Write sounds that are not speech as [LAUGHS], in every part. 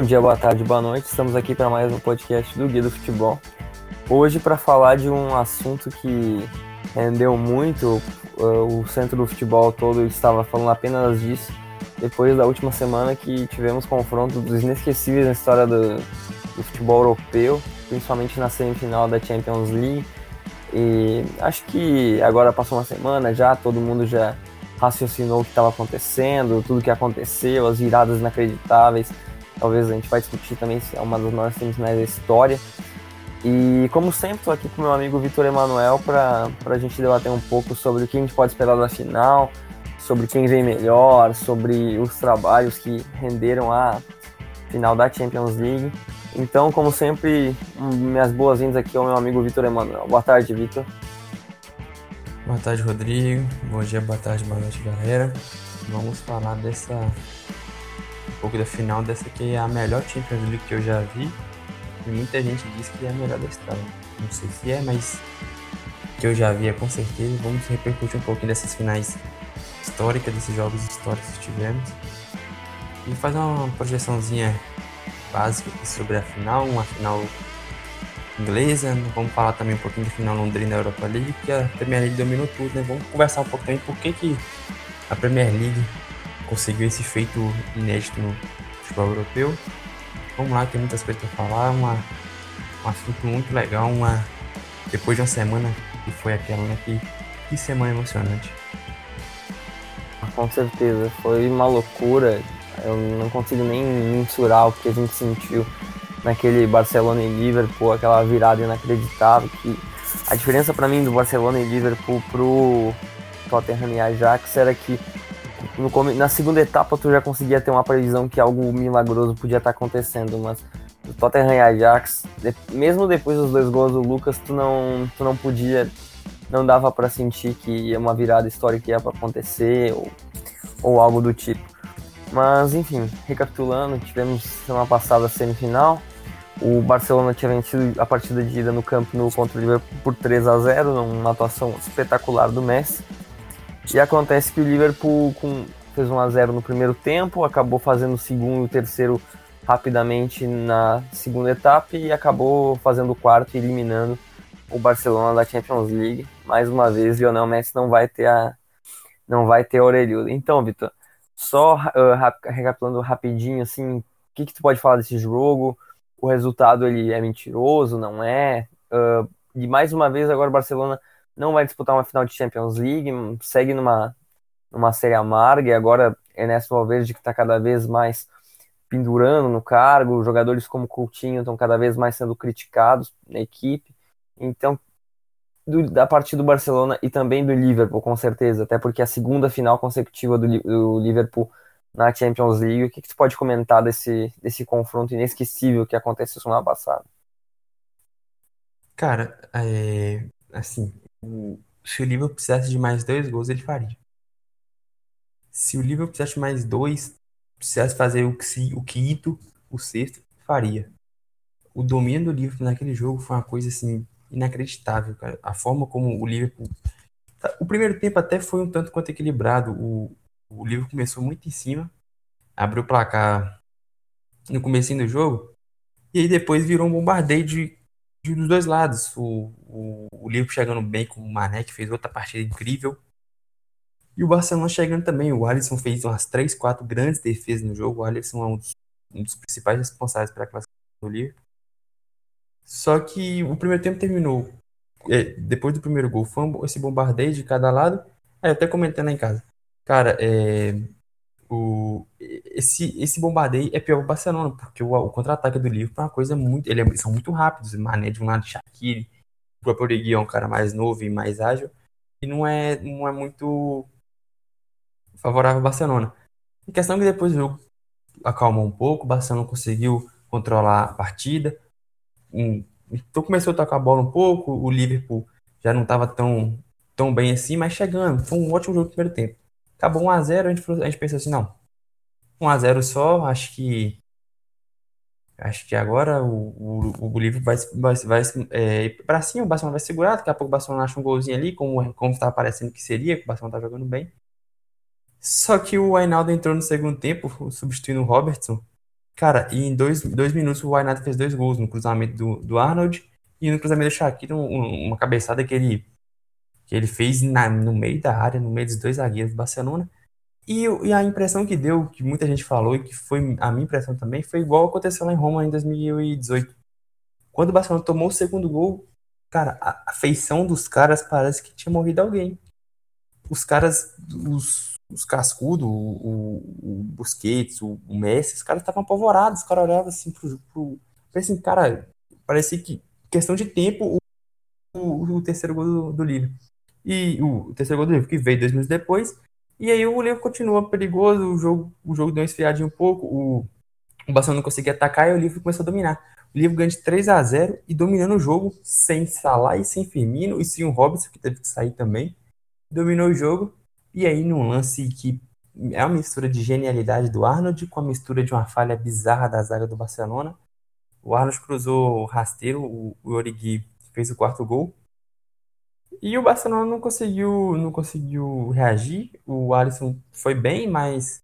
Bom dia, boa tarde, boa noite. Estamos aqui para mais um podcast do Guia do Futebol. Hoje para falar de um assunto que rendeu muito, o centro do futebol todo estava falando apenas disso, depois da última semana que tivemos confronto dos inesquecíveis na história do, do futebol europeu, principalmente na semifinal da Champions League. E acho que agora passou uma semana já, todo mundo já raciocinou o que estava acontecendo, tudo que aconteceu, as viradas inacreditáveis Talvez a gente vai discutir também se é uma das maiores semifinais da história. E como sempre, estou aqui com meu amigo Vitor Emanuel para a gente debater um pouco sobre o que a gente pode esperar da final, sobre quem vem melhor, sobre os trabalhos que renderam a final da Champions League. Então, como sempre, minhas boas-vindas aqui ao meu amigo Vitor Emanuel. Boa tarde, Vitor. Boa tarde, Rodrigo. Bom dia, boa tarde, boa noite, galera. Vamos falar dessa pouco da final dessa que é a melhor Champions League que eu já vi. E muita gente diz que é a melhor da história. Não sei se é, mas que eu já vi é com certeza. Vamos repercutir um pouquinho dessas finais históricas, desses jogos históricos que tivemos. E fazer uma projeçãozinha básica sobre a final, uma final inglesa. Vamos falar também um pouquinho da final londrina Europa League, que a Premier League dominou tudo, né? Vamos conversar um pouco também por que, que a Premier League conseguiu esse feito inédito no futebol europeu. Vamos lá, tem muitas coisas para falar, uma, um assunto muito legal, uma depois de uma semana que foi aquela, né? Que, que semana emocionante. Com certeza, foi uma loucura. Eu não consigo nem mensurar o que a gente sentiu naquele Barcelona e Liverpool, aquela virada inacreditável. Que a diferença para mim do Barcelona e Liverpool pro Tottenham e Ajax era que no, na segunda etapa tu já conseguia ter uma previsão que algo milagroso podia estar acontecendo, mas o Tottenham e Ajax, de, mesmo depois dos dois gols do Lucas, tu não, tu não podia, não dava para sentir que uma virada histórica ia acontecer ou, ou algo do tipo. Mas enfim, recapitulando, tivemos semana passada a semifinal. O Barcelona tinha vencido a partida de ida no campo no contra o Liverpool por 3 a 0 numa atuação espetacular do Messi. E acontece que o Liverpool com, fez 1 a 0 no primeiro tempo, acabou fazendo o segundo e o terceiro rapidamente na segunda etapa e acabou fazendo o quarto e eliminando o Barcelona da Champions League. Mais uma vez, Lionel Messi não vai ter a não vai ter a orelhuda. Então, Vitor, só uh, recapitulando rapidinho assim, o que, que tu pode falar desse jogo? O resultado ele é mentiroso, não é? Uh, e mais uma vez agora o Barcelona não vai disputar uma final de Champions League, segue numa, numa série amarga e agora Ernesto Valverde que está cada vez mais pendurando no cargo, jogadores como Coutinho estão cada vez mais sendo criticados na equipe. Então, do, da parte do Barcelona e também do Liverpool, com certeza, até porque é a segunda final consecutiva do, do Liverpool na Champions League. O que, que pode comentar desse, desse confronto inesquecível que aconteceu semana passada? Cara, é, assim, se o Liverpool precisasse de mais dois gols, ele faria. Se o Liverpool precisasse de mais dois, precisasse fazer o, o quinto, o sexto, faria. O domínio do Liverpool naquele jogo foi uma coisa assim inacreditável, cara. A forma como o Liverpool. Tá, o primeiro tempo até foi um tanto quanto equilibrado. O, o Liverpool começou muito em cima, abriu o placar no começo do jogo, e aí depois virou um bombardeio de dos dois lados. O, o, o Liverpool chegando bem com o Mané, que fez outra partida incrível. E o Barcelona chegando também. O Alisson fez umas 3, 4 grandes defesas no jogo. O Alisson é um dos, um dos principais responsáveis pela classificação do Liverpool. Só que o primeiro tempo terminou. É, depois do primeiro gol, foi esse bombardeio de cada lado. Aí, até comentando em casa. Cara, é, o, esse, esse bombardeio é pior para o Barcelona, porque o, o contra-ataque do Liverpool é uma coisa muito. Eles é, são muito rápidos. Mané de um lado, Shaqiri, o próprio Origi é um cara mais novo e mais ágil. E não é, não é muito favorável ao Barcelona. Em questão que depois o jogo acalmou um pouco, o Barcelona conseguiu controlar a partida. Então começou a tocar a bola um pouco, o Liverpool já não estava tão, tão bem assim, mas chegando. Foi um ótimo jogo no primeiro tempo. Acabou 1x0, a gente, a gente pensou assim, não, 1x0 só, acho que acho que agora o, o, o vai, vai, vai é, pra cima, o Barcelona vai segurar, daqui a pouco o Barcelona acha um golzinho ali, como, como tá parecendo que seria, que o Barcelona tá jogando bem. Só que o Ainaldo entrou no segundo tempo, substituindo o Robertson. Cara, e em dois, dois minutos o Wijnaldum fez dois gols no cruzamento do, do Arnold e no cruzamento do Shaqiri, um, uma cabeçada que ele, que ele fez na, no meio da área, no meio dos dois zagueiros do Barcelona. E, e, a impressão que deu, que muita gente falou e que foi a minha impressão também, foi igual aconteceu lá em Roma em 2018. Quando o Barcelona tomou o segundo gol, cara, a, a feição dos caras parece que tinha morrido alguém. Os caras, os, os cascudos, o, o, o Busquets, o, o, Messi, os caras estavam apavorados, os caras olhavam assim pro, pro. Assim, cara, parecia que questão de tempo o, o, terceiro gol do, do. E o, o terceiro gol do Liverpool, que veio dois minutos depois. E aí o Liverpool continua perigoso, o jogo, o jogo deu uma esfriadinha um pouco, o, o Barcelona não conseguia atacar e o Liverpool começou a dominar. O Liverpool ganha de 3 a 0 e dominando o jogo sem Salah e sem Firmino e sem o Robson, que teve que sair também. Dominou o jogo e aí num lance que é uma mistura de genialidade do Arnold com a mistura de uma falha bizarra da zaga do Barcelona. O Arnold cruzou rasteiro, o, o Origi fez o quarto gol. E o Barcelona não conseguiu, não conseguiu reagir. O Alisson foi bem, mas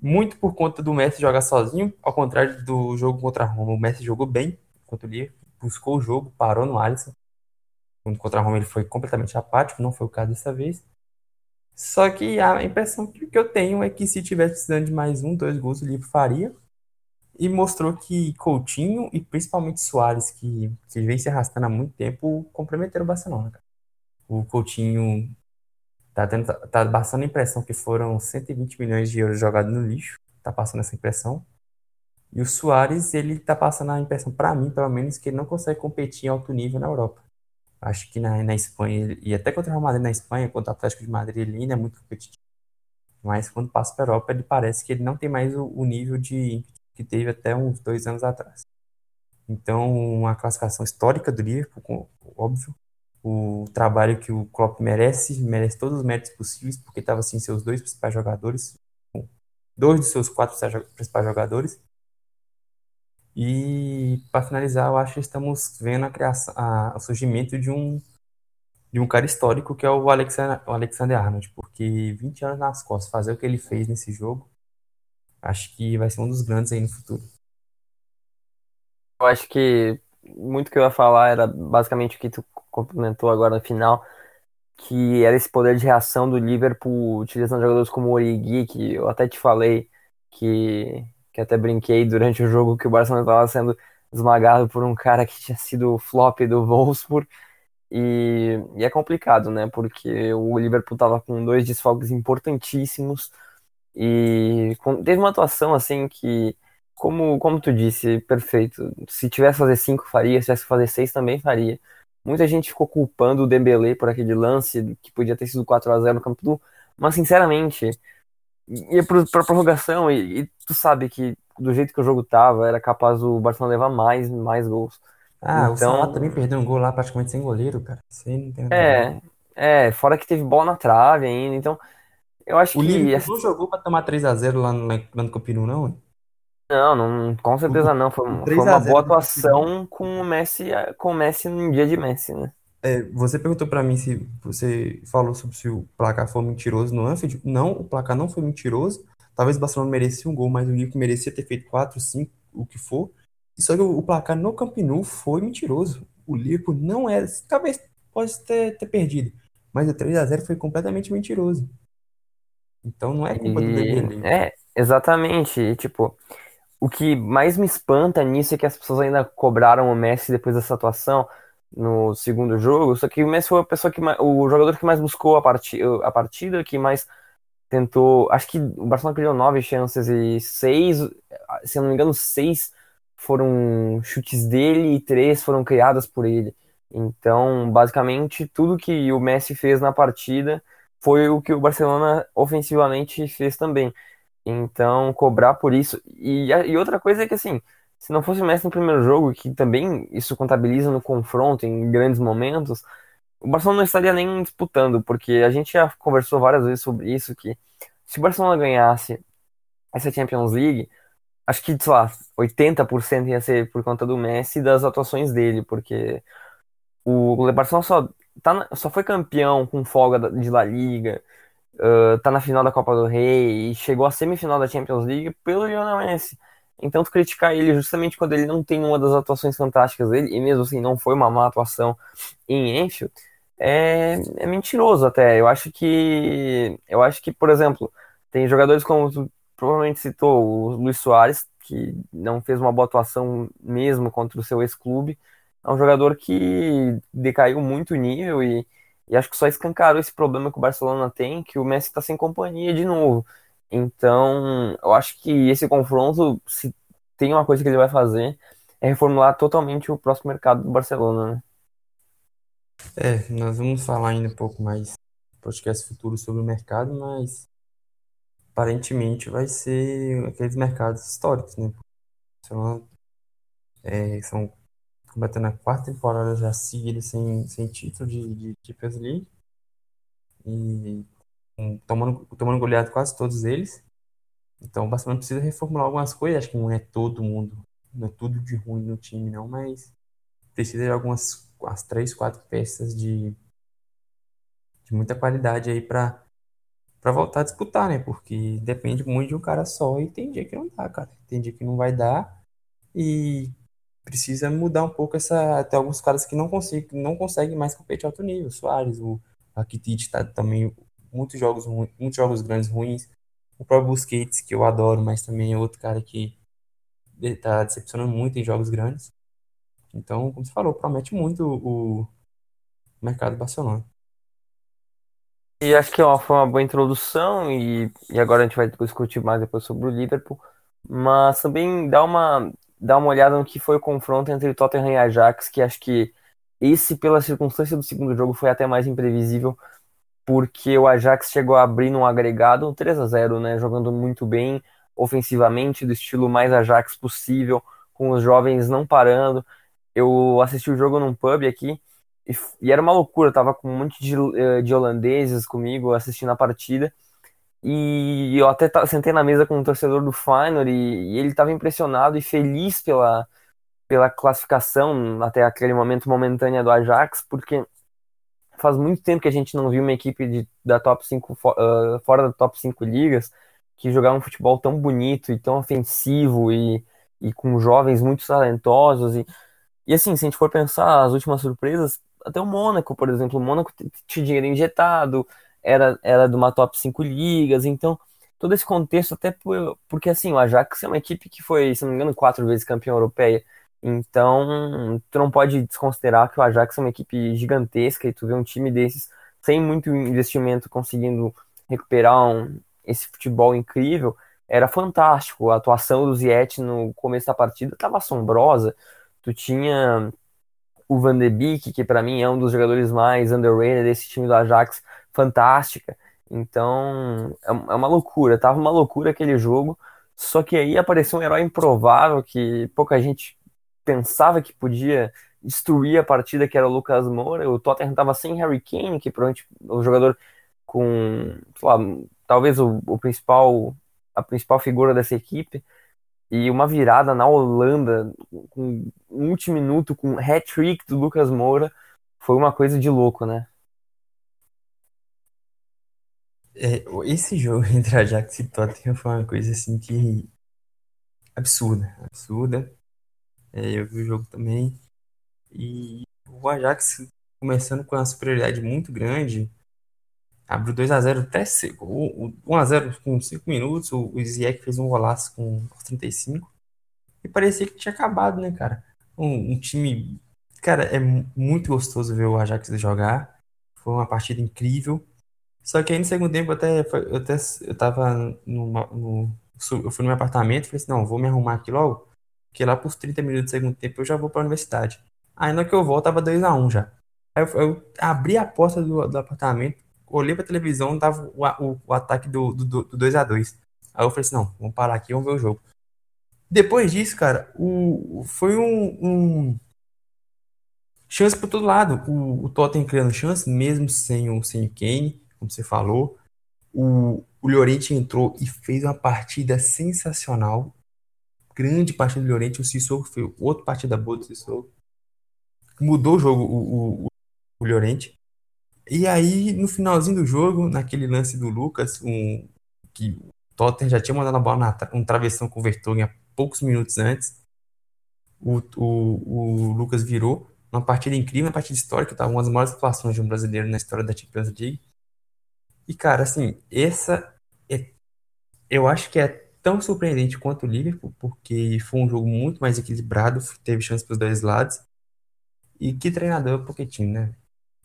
muito por conta do Messi jogar sozinho, ao contrário do jogo contra a Roma. O Messi jogou bem contra o buscou o jogo, parou no Alisson. Contra a Roma ele foi completamente apático, não foi o caso dessa vez. Só que a impressão que eu tenho é que se tivesse precisando de mais um, dois gols, o Liverpool faria. E mostrou que Coutinho e principalmente Soares, que, que vem se arrastando há muito tempo, comprometeram o Barcelona. O Coutinho tá, tendo, tá passando a impressão que foram 120 milhões de euros jogados no lixo. Tá passando essa impressão. E o Soares, ele tá passando a impressão, para mim, pelo menos, que ele não consegue competir em alto nível na Europa. Acho que na, na Espanha, e até contra o Real Madrid na Espanha, contra o Atlético de Madrid, ele ainda é muito competitivo. Mas quando passa para a Europa, ele parece que ele não tem mais o, o nível de que teve até uns dois anos atrás. Então, uma classificação histórica do Liverpool, óbvio. O trabalho que o Klopp merece, merece todos os méritos possíveis, porque estava assim seus dois principais jogadores, dois dos seus quatro principais jogadores. E para finalizar, eu acho que estamos vendo a criação, o surgimento de um de um cara histórico que é o Alexander, o Alexander Arnold, porque 20 anos nas costas, fazer o que ele fez nesse jogo, acho que vai ser um dos grandes aí no futuro. Eu acho que muito que eu ia falar era basicamente o que tu complementou agora no final, que era esse poder de reação do Liverpool utilizando jogadores como o Origi, que eu até te falei que, que até brinquei durante o jogo que o Barcelona estava sendo esmagado por um cara que tinha sido flop do Wolfsburg. E, e é complicado, né? Porque o Liverpool estava com dois desfalques importantíssimos e teve uma atuação assim que, como, como tu disse, perfeito. Se tivesse que fazer cinco, faria. Se tivesse que fazer seis, também faria. Muita gente ficou culpando o Dembélé por aquele lance que podia ter sido 4 a 0 no campo do. Mas, sinceramente, ia pra, pra prorrogação e, e, tu sabe que do jeito que o jogo tava, era capaz o Barcelona levar mais, mais gols. Ah, então, o Salah também perdeu um gol lá praticamente sem goleiro, cara. Sem é, é, fora que teve bola na trave ainda, então eu acho o que. Liverpool não jogou pra tomar 3x0 lá no, lá no não? Não, não, com certeza não. Foi, foi uma boa atuação com o Messi, com o Messi no dia de Messi, né? É, você perguntou para mim se você falou sobre se o placar foi mentiroso no Anfield. Não, o placar não foi mentiroso. Talvez o Barcelona merecia um gol, mas o Liverpool merecia ter feito 4, 5, o que for. Só que o placar no Camp Nou foi mentiroso. O Liverpool não era, talvez pode ter, ter perdido, mas o 3 a 0 foi completamente mentiroso. Então não é culpa do Dembélé. É, exatamente. E, tipo, o que mais me espanta nisso é que as pessoas ainda cobraram o Messi depois dessa atuação no segundo jogo. Só que o Messi foi a pessoa que mais, o jogador que mais buscou a, partida, a partida, que mais tentou. Acho que o Barcelona perdeu nove chances e seis, se eu não me engano, seis foram chutes dele e três foram criadas por ele. Então, basicamente, tudo que o Messi fez na partida foi o que o Barcelona ofensivamente fez também. Então, cobrar por isso. E, e outra coisa é que, assim, se não fosse o Messi no primeiro jogo, que também isso contabiliza no confronto em grandes momentos, o Barcelona não estaria nem disputando, porque a gente já conversou várias vezes sobre isso, que se o Barcelona ganhasse essa Champions League, acho que, sei lá, 80% ia ser por conta do Messi e das atuações dele, porque o Barcelona só tá só foi campeão com folga de La Liga, uh, tá na final da Copa do Rei e chegou à semifinal da Champions League pelo Lionel Messi. Então, tu criticar ele justamente quando ele não tem uma das atuações fantásticas dele, e mesmo assim não foi uma má atuação em Enfield, é, é mentiroso até. Eu acho que, eu acho que, por exemplo, tem jogadores como tu provavelmente citou, o Luiz Soares, que não fez uma boa atuação mesmo contra o seu ex-clube, é um jogador que decaiu muito o nível e, e acho que só escancarou esse problema que o Barcelona tem, que o Messi está sem companhia de novo. Então, eu acho que esse confronto, se tem uma coisa que ele vai fazer, é reformular totalmente o próximo mercado do Barcelona, né? É, nós vamos falar ainda um pouco mais podcast futuro sobre o mercado, mas aparentemente vai ser aqueles mercados históricos, né? Barcelona é, são combatendo a quarta temporada já seguida sem, sem título de, de Champions League e um, tomando, tomando goleado quase todos eles. Então o Barcelona precisa reformular algumas coisas, acho que não é todo mundo, não é tudo de ruim no time não, mas precisa de algumas as três, quatro peças de, de muita qualidade aí para para voltar a disputar, né? Porque depende muito de um cara só e tem dia que não dá, cara. Tem dia que não vai dar e precisa mudar um pouco essa. Até alguns caras que não conseguem, não conseguem mais competir alto nível. Soares, o Rakitic tá também muitos jogos, muitos jogos grandes ruins. O próprio Busquets, que eu adoro, mas também é outro cara que tá decepcionando muito em jogos grandes. Então, como você falou, promete muito o mercado Barcelona. E acho que é foi uma boa introdução e, e agora a gente vai discutir mais depois sobre o Liverpool, mas também dá uma, dá uma olhada no que foi o confronto entre Tottenham e Ajax, que acho que esse, pela circunstância do segundo jogo, foi até mais imprevisível, porque o Ajax chegou a abrir num agregado 3 a 0 né, jogando muito bem ofensivamente, do estilo mais Ajax possível, com os jovens não parando. Eu assisti o jogo num pub aqui, e, e, era uma loucura, eu tava com um monte de, eh, de holandeses comigo assistindo a partida. E eu até sentei na mesa com um torcedor do Feyenoord e, e ele estava impressionado e feliz pela, pela classificação até aquele momento momentânea do Ajax, porque faz muito tempo que a gente não viu uma equipe de, da top 5 uh, fora da top 5 ligas que jogava um futebol tão bonito e tão ofensivo e, e com jovens muito talentosos e, e assim, se a gente for pensar as últimas surpresas, até o Mônaco, por exemplo. O Mônaco tinha dinheiro injetado, era, era de uma top 5 ligas, então todo esse contexto, até por, porque assim, o Ajax é uma equipe que foi, se não me engano, quatro vezes campeã europeia. Então, tu não pode desconsiderar que o Ajax é uma equipe gigantesca e tu vê um time desses sem muito investimento conseguindo recuperar um, esse futebol incrível, era fantástico. A atuação do Ziyech no começo da partida estava assombrosa. Tu tinha o Van de Beek, que para mim é um dos jogadores mais underrated desse time do Ajax, fantástica. Então, é, é uma loucura. Tava uma loucura aquele jogo. Só que aí apareceu um herói improvável que pouca gente pensava que podia destruir a partida, que era o Lucas Moura. O Tottenham tava sem Harry Kane, que provavelmente o jogador com, lá, talvez o, o principal a principal figura dessa equipe e uma virada na Holanda, com um último minuto, com hat-trick do Lucas Moura, foi uma coisa de louco, né? É, esse jogo entre Ajax e Tottenham foi uma coisa assim que absurda, absurda. É, eu vi o jogo também e o Ajax começando com uma superioridade muito grande, abriu 2 a 0 até 1 a 0 com 5 minutos, o, o Ziyech fez um golaço com 35 e parecia que tinha acabado, né, cara? Um, um, time, cara, é muito gostoso ver o Ajax jogar. Foi uma partida incrível. Só que aí no segundo tempo até eu até eu tava no, no eu fui no meu apartamento, falei assim, não, vou me arrumar aqui logo, que lá por 30 minutos do segundo tempo eu já vou para a universidade. Aí na que eu volto tava 2 a 1 já. Aí eu, eu abri a porta do, do apartamento, olhei pra televisão, tava o, o, o ataque do, do, do 2x2. Aí eu falei assim, não, vamos parar aqui, vamos ver o jogo. Depois disso, cara, o, foi um, um chance por todo lado. O, o Tottenham criando chance, mesmo sem o, sem o Kane, como você falou. O, o Llorente entrou e fez uma partida sensacional. Grande partida do Llorente. O Sissoko foi outra partida boa do Sissoko. Mudou o jogo, o, o, o Llorente. E aí, no finalzinho do jogo, naquele lance do Lucas, um, que o Tottenham já tinha mandado a bola na um travessão com o Vertonghen poucos minutos antes. O, o, o Lucas virou uma partida incrível, uma partida histórica, tá? Uma das maiores atuações de um brasileiro na história da Champions League. E, cara, assim, essa é, eu acho que é tão surpreendente quanto o Liverpool, porque foi um jogo muito mais equilibrado, teve chance para os dois lados. E que treinador é o Pochettino, né?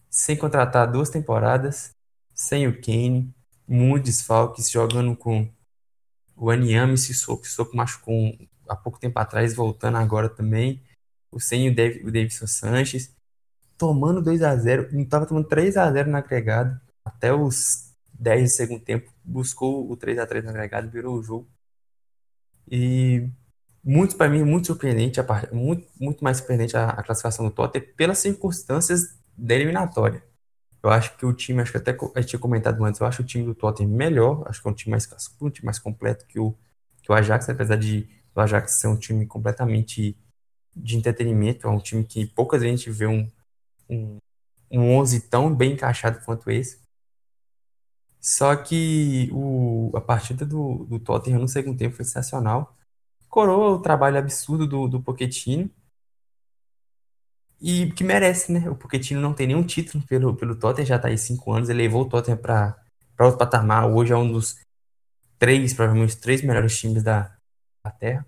Sem contratar duas temporadas, sem o Kane, muitos desfalques, jogando com o Aniame Sissoko. Sissoko machucou há pouco tempo atrás, voltando agora também. O sem o, Dav o Davidson Sanches. Tomando 2 a 0 Não estava tomando 3 a 0 na agregado. Até os 10 do segundo tempo. Buscou o 3 a 3 no agregado, virou o jogo. E muito para mim, muito surpreendente, a muito, muito mais surpreendente a, a classificação do Tottenham pelas circunstâncias da eliminatória. Eu acho que o time, acho que até gente tinha comentado antes, eu acho o time do Tottenham melhor, acho que é um time mais cascudo, um time mais completo que o, que o Ajax, apesar de o Ajax ser um time completamente de entretenimento, é um time que poucas vezes gente vê um, um, um 11 tão bem encaixado quanto esse. Só que o, a partida do, do Tottenham no segundo tempo foi sensacional. Coroa o trabalho absurdo do, do Pochettino, e que merece, né? O Pochettino não tem nenhum título pelo, pelo Tottenham, já está aí cinco anos, ele levou o Tottenham para outro patamar, hoje é um dos três, provavelmente três melhores times da, da Terra.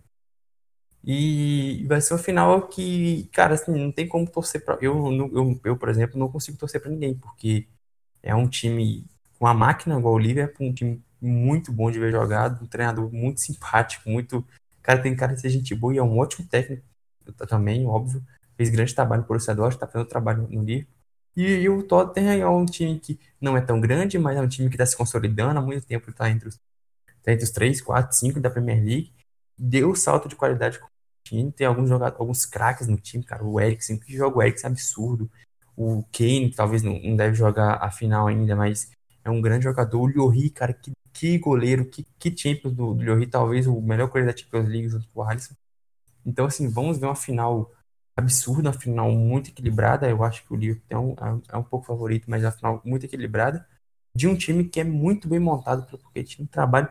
E vai ser um final que, cara, assim, não tem como torcer para eu, eu, eu, por exemplo, não consigo torcer para ninguém, porque é um time uma máquina igual o Liverpool, um time muito bom de ver jogado, um treinador muito simpático, muito. Cara, tem cara de ser gente boa e é um ótimo técnico também, óbvio fez grande trabalho no Borussia Dortmund, está fazendo trabalho no Liverpool. E, e, o Tottenham é um time que não é tão grande, mas é um time que está se consolidando há muito tempo, está entre, os, tá entre os 3, 4, 5 da Premier League. Deu salto de qualidade com o time, tem alguns jogadores, alguns craques no time, cara. O Eriksen, que joga o Eriksen é absurdo. O Kane, que talvez não, não, deve jogar a final ainda, mas é um grande jogador. O Lloris, cara, que, que goleiro, que, que Champions do, do talvez o melhor goleiro da Champions League junto com o Alisson. Então, assim, vamos ver uma final absurda, uma final muito equilibrada. Eu acho que o Liverpool é um, é um pouco favorito, mas é uma final muito equilibrada. De um time que é muito bem montado pelo Pochettino. Trabalho.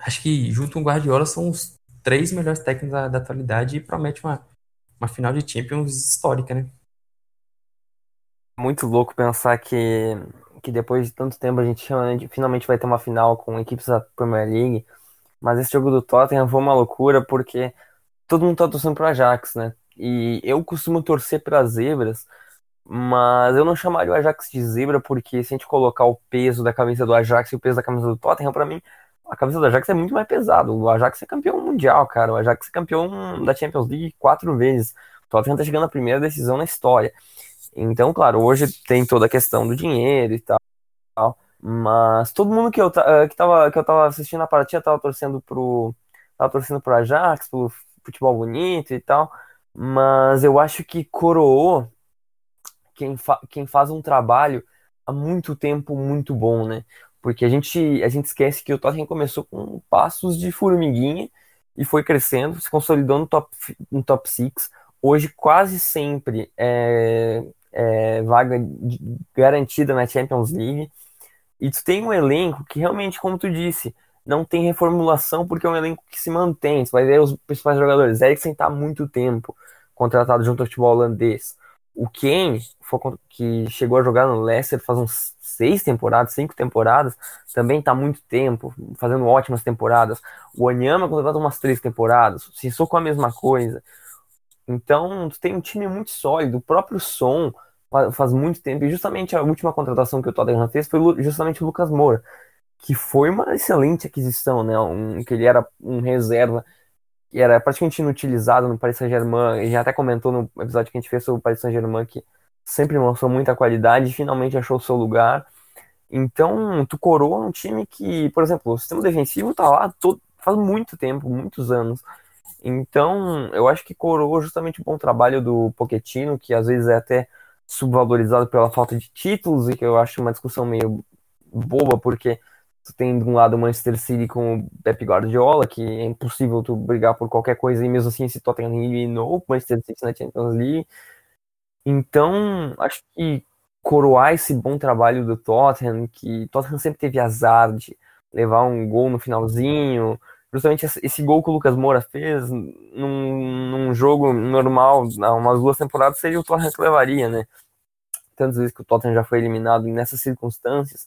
Acho que junto com o Guardiola são os três melhores técnicos da, da atualidade e promete uma, uma final de Champions histórica, né? Muito louco pensar que, que depois de tanto tempo a gente finalmente vai ter uma final com equipes da Premier League. Mas esse jogo do Tottenham foi uma loucura porque todo mundo tá torcendo pro Ajax, né? E eu costumo torcer para zebras, mas eu não chamaria o Ajax de zebra porque se a gente colocar o peso da camisa do Ajax e o peso da camisa do Tottenham, para mim, a camisa do Ajax é muito mais pesado. O Ajax é campeão mundial, cara. O Ajax é campeão da Champions League quatro vezes. O Tottenham tá chegando à primeira decisão na história. Então, claro, hoje tem toda a questão do dinheiro e tal. Mas todo mundo que eu, eh, que tava, que eu tava assistindo a partida tava torcendo pro. Tava torcendo pro Ajax, pro futebol bonito e tal, mas eu acho que coroou quem, fa quem faz um trabalho há muito tempo muito bom, né? Porque a gente, a gente esquece que o Tottenham começou com passos de formiguinha e foi crescendo, se consolidou no top, no top six. Hoje quase sempre é, é vaga garantida na Champions League. E tu tem um elenco que realmente, como tu disse, não tem reformulação porque é um elenco que se mantém. Você vai ver os principais jogadores. Eriksen tá há muito tempo contratado junto ao futebol holandês. O Kane, que chegou a jogar no Leicester faz uns seis temporadas, cinco temporadas, também tá há muito tempo, fazendo ótimas temporadas. O Anyama contratado umas três temporadas. O Sissoko a mesma coisa. Então, tu tem um time muito sólido. O próprio Som faz muito tempo. E justamente a última contratação que o Tottenham fez foi justamente o Lucas Moura que foi uma excelente aquisição, né? Um, que ele era um reserva que era praticamente inutilizado no Paris Saint-Germain. E já até comentou no episódio que a gente fez sobre o Paris Saint-Germain que sempre mostrou muita qualidade finalmente achou o seu lugar. Então, tu coroa um time que, por exemplo, o sistema defensivo tá lá todo, faz muito tempo, muitos anos. Então, eu acho que coroou justamente o bom trabalho do Pochettino, que às vezes é até subvalorizado pela falta de títulos, e que eu acho uma discussão meio boba, porque Tu tem de um lado o Manchester City com o Pep Guardiola, que é impossível tu brigar por qualquer coisa, e mesmo assim esse Tottenham eliminou o Manchester City na Champions League. Então, acho que coroar esse bom trabalho do Tottenham, que Tottenham sempre teve azar de levar um gol no finalzinho, justamente esse gol que o Lucas Moura fez num, num jogo normal, umas duas temporadas, seria o Tottenham que levaria, né? Tantas vezes que o Tottenham já foi eliminado nessas circunstâncias.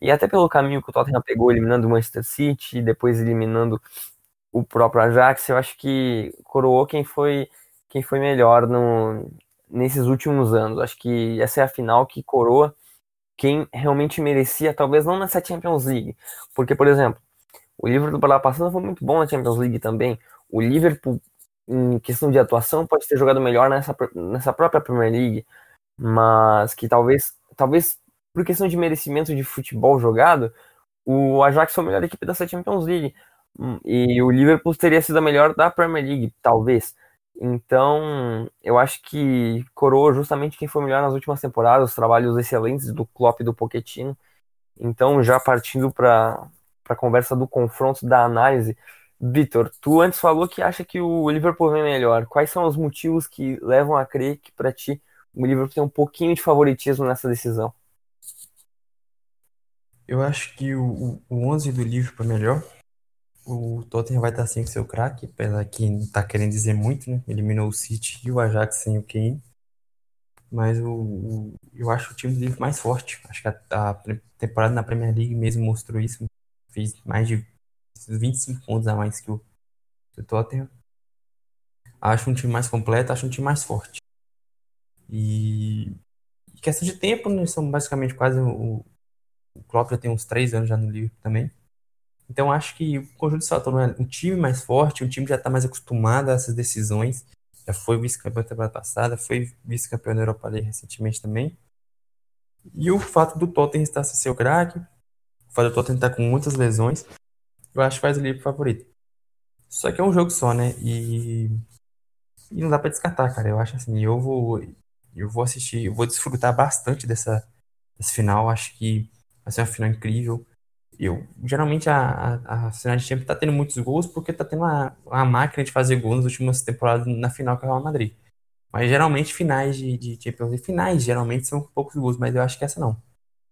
E até pelo caminho que o Tottenham pegou, eliminando o Manchester City, depois eliminando o próprio Ajax, eu acho que coroou quem foi quem foi melhor no, nesses últimos anos. Acho que essa é a final que coroa quem realmente merecia, talvez não nessa Champions League. Porque, por exemplo, o Liverpool para passada foi muito bom na Champions League também. O Liverpool, em questão de atuação, pode ter jogado melhor nessa, nessa própria Premier League. Mas que talvez, talvez por questão de merecimento de futebol jogado, o Ajax foi a melhor equipe dessa Champions League. Hum, e o Liverpool teria sido a melhor da Premier League, talvez. Então, eu acho que coroou justamente quem foi melhor nas últimas temporadas, os trabalhos excelentes do Klopp e do Pochettino. Então, já partindo para a conversa do confronto, da análise, Vitor, tu antes falou que acha que o Liverpool vem melhor. Quais são os motivos que levam a crer que para ti o Liverpool tem um pouquinho de favoritismo nessa decisão? Eu acho que o, o 11 do Liverpool é melhor. O Tottenham vai estar sem o seu craque, apesar que não tá querendo dizer muito, né? Eliminou o City e o Ajax sem o Kane. Mas o, o eu acho o time do Liverpool mais forte. Acho que a, a, temporada na Premier League mesmo mostrou isso. Fez mais de 25 pontos a mais que o, que o Tottenham. Acho um time mais completo, acho um time mais forte. E questão de tempo, né? São basicamente quase o, o Klopp já tem uns três anos já no Liverpool também. Então acho que o conjunto de fatores é um time mais forte, um time já está mais acostumado a essas decisões. Já foi vice-campeão da temporada passada, foi vice-campeão da Europa League recentemente também. E o fato do Tottenham estar sem seu craque, o fato do Tottenham estar com muitas lesões, eu acho que faz o Liverpool favorito. Só que é um jogo só, né? E, e não dá para descartar, cara. Eu acho assim, eu vou eu vou assistir, eu vou desfrutar bastante dessa, dessa final. Acho que vai ser uma final incrível. Eu, geralmente a, a, a final de Champions tá tendo muitos gols porque tá tendo uma, uma máquina de fazer gols nas últimas temporadas na final com o Real Madrid. Mas geralmente finais de, de Champions finais geralmente são poucos gols, mas eu acho que essa não.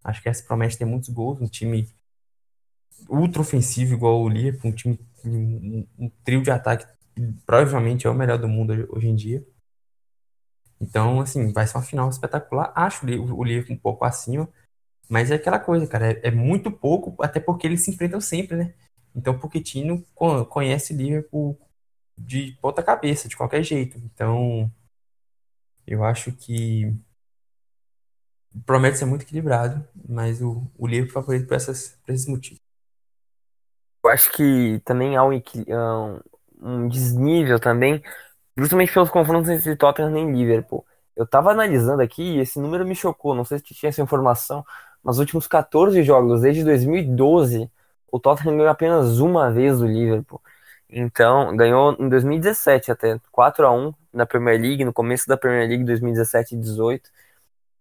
Acho que essa promete ter muitos gols, um time ultra ofensivo igual o Liverpool, um time um, um trio de ataque provavelmente é o melhor do mundo hoje em dia. Então, assim, vai ser uma final espetacular. Acho o Liverpool um pouco acima, mas é aquela coisa, cara, é, é, muito pouco, até porque eles se enfrentam sempre, né? Então o Pochettino conhece Liverpool de ponta cabeça, de qualquer jeito. Então eu acho que promete ser muito equilibrado, mas o, o Liverpool é favorito por, essas, por esses motivos. Eu acho que também há um, um desnível também, justamente pelos confrontos entre Tottenham e Liverpool. Eu tava analisando aqui e esse número me chocou, não sei se tinha essa informação, nos últimos 14 jogos, desde 2012, o Tottenham ganhou apenas uma vez do Liverpool. Então, ganhou em 2017 até 4 a 1 na Premier League, no começo da Premier League 2017 e 18.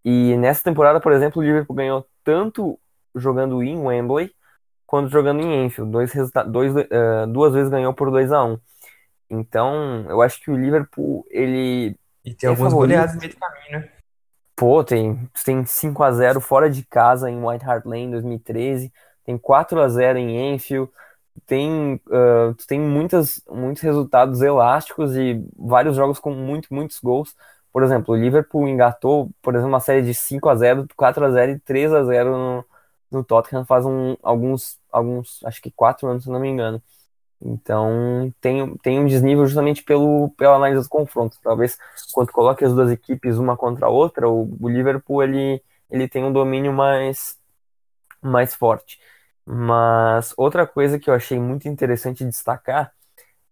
E nessa temporada, por exemplo, o Liverpool ganhou tanto jogando em Wembley quanto jogando em Enfield. Dois dois, uh, duas vezes ganhou por 2 a 1 Então, eu acho que o Liverpool, ele. E tem é algumas goleadas no meio do caminho, né? Pô, tem, tem 5 a 0 fora de casa em White Hart Lane em 2013, tem 4 a 0 em Enfield, tem, uh, tem muitas, muitos resultados elásticos e vários jogos com muito, muitos gols. Por exemplo, o Liverpool engatou, por exemplo, uma série de 5 a 0 4 a 0 e 3 a 0 no, no Tottenham faz um, alguns, alguns, acho que 4 anos, se não me engano. Então tem, tem um desnível justamente pelo, pela análise dos confrontos. Talvez quando coloque as duas equipes uma contra a outra, o, o Liverpool ele, ele tem um domínio mais, mais forte. Mas outra coisa que eu achei muito interessante destacar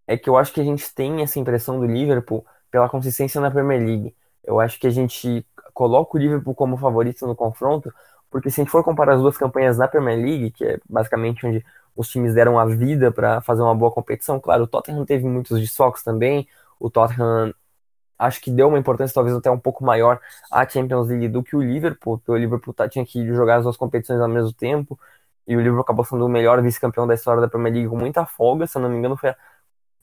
é que eu acho que a gente tem essa impressão do Liverpool pela consistência na Premier League. Eu acho que a gente coloca o Liverpool como favorito no confronto, porque se a gente for comparar as duas campanhas na Premier League, que é basicamente onde os times deram a vida para fazer uma boa competição. Claro, o Tottenham teve muitos desfalques também. O Tottenham acho que deu uma importância talvez até um pouco maior à Champions League do que o Liverpool, porque o Liverpool tá, tinha que jogar as duas competições ao mesmo tempo. E o Liverpool acabou sendo o melhor vice-campeão da história da Premier League com muita folga, se eu não me engano, foi a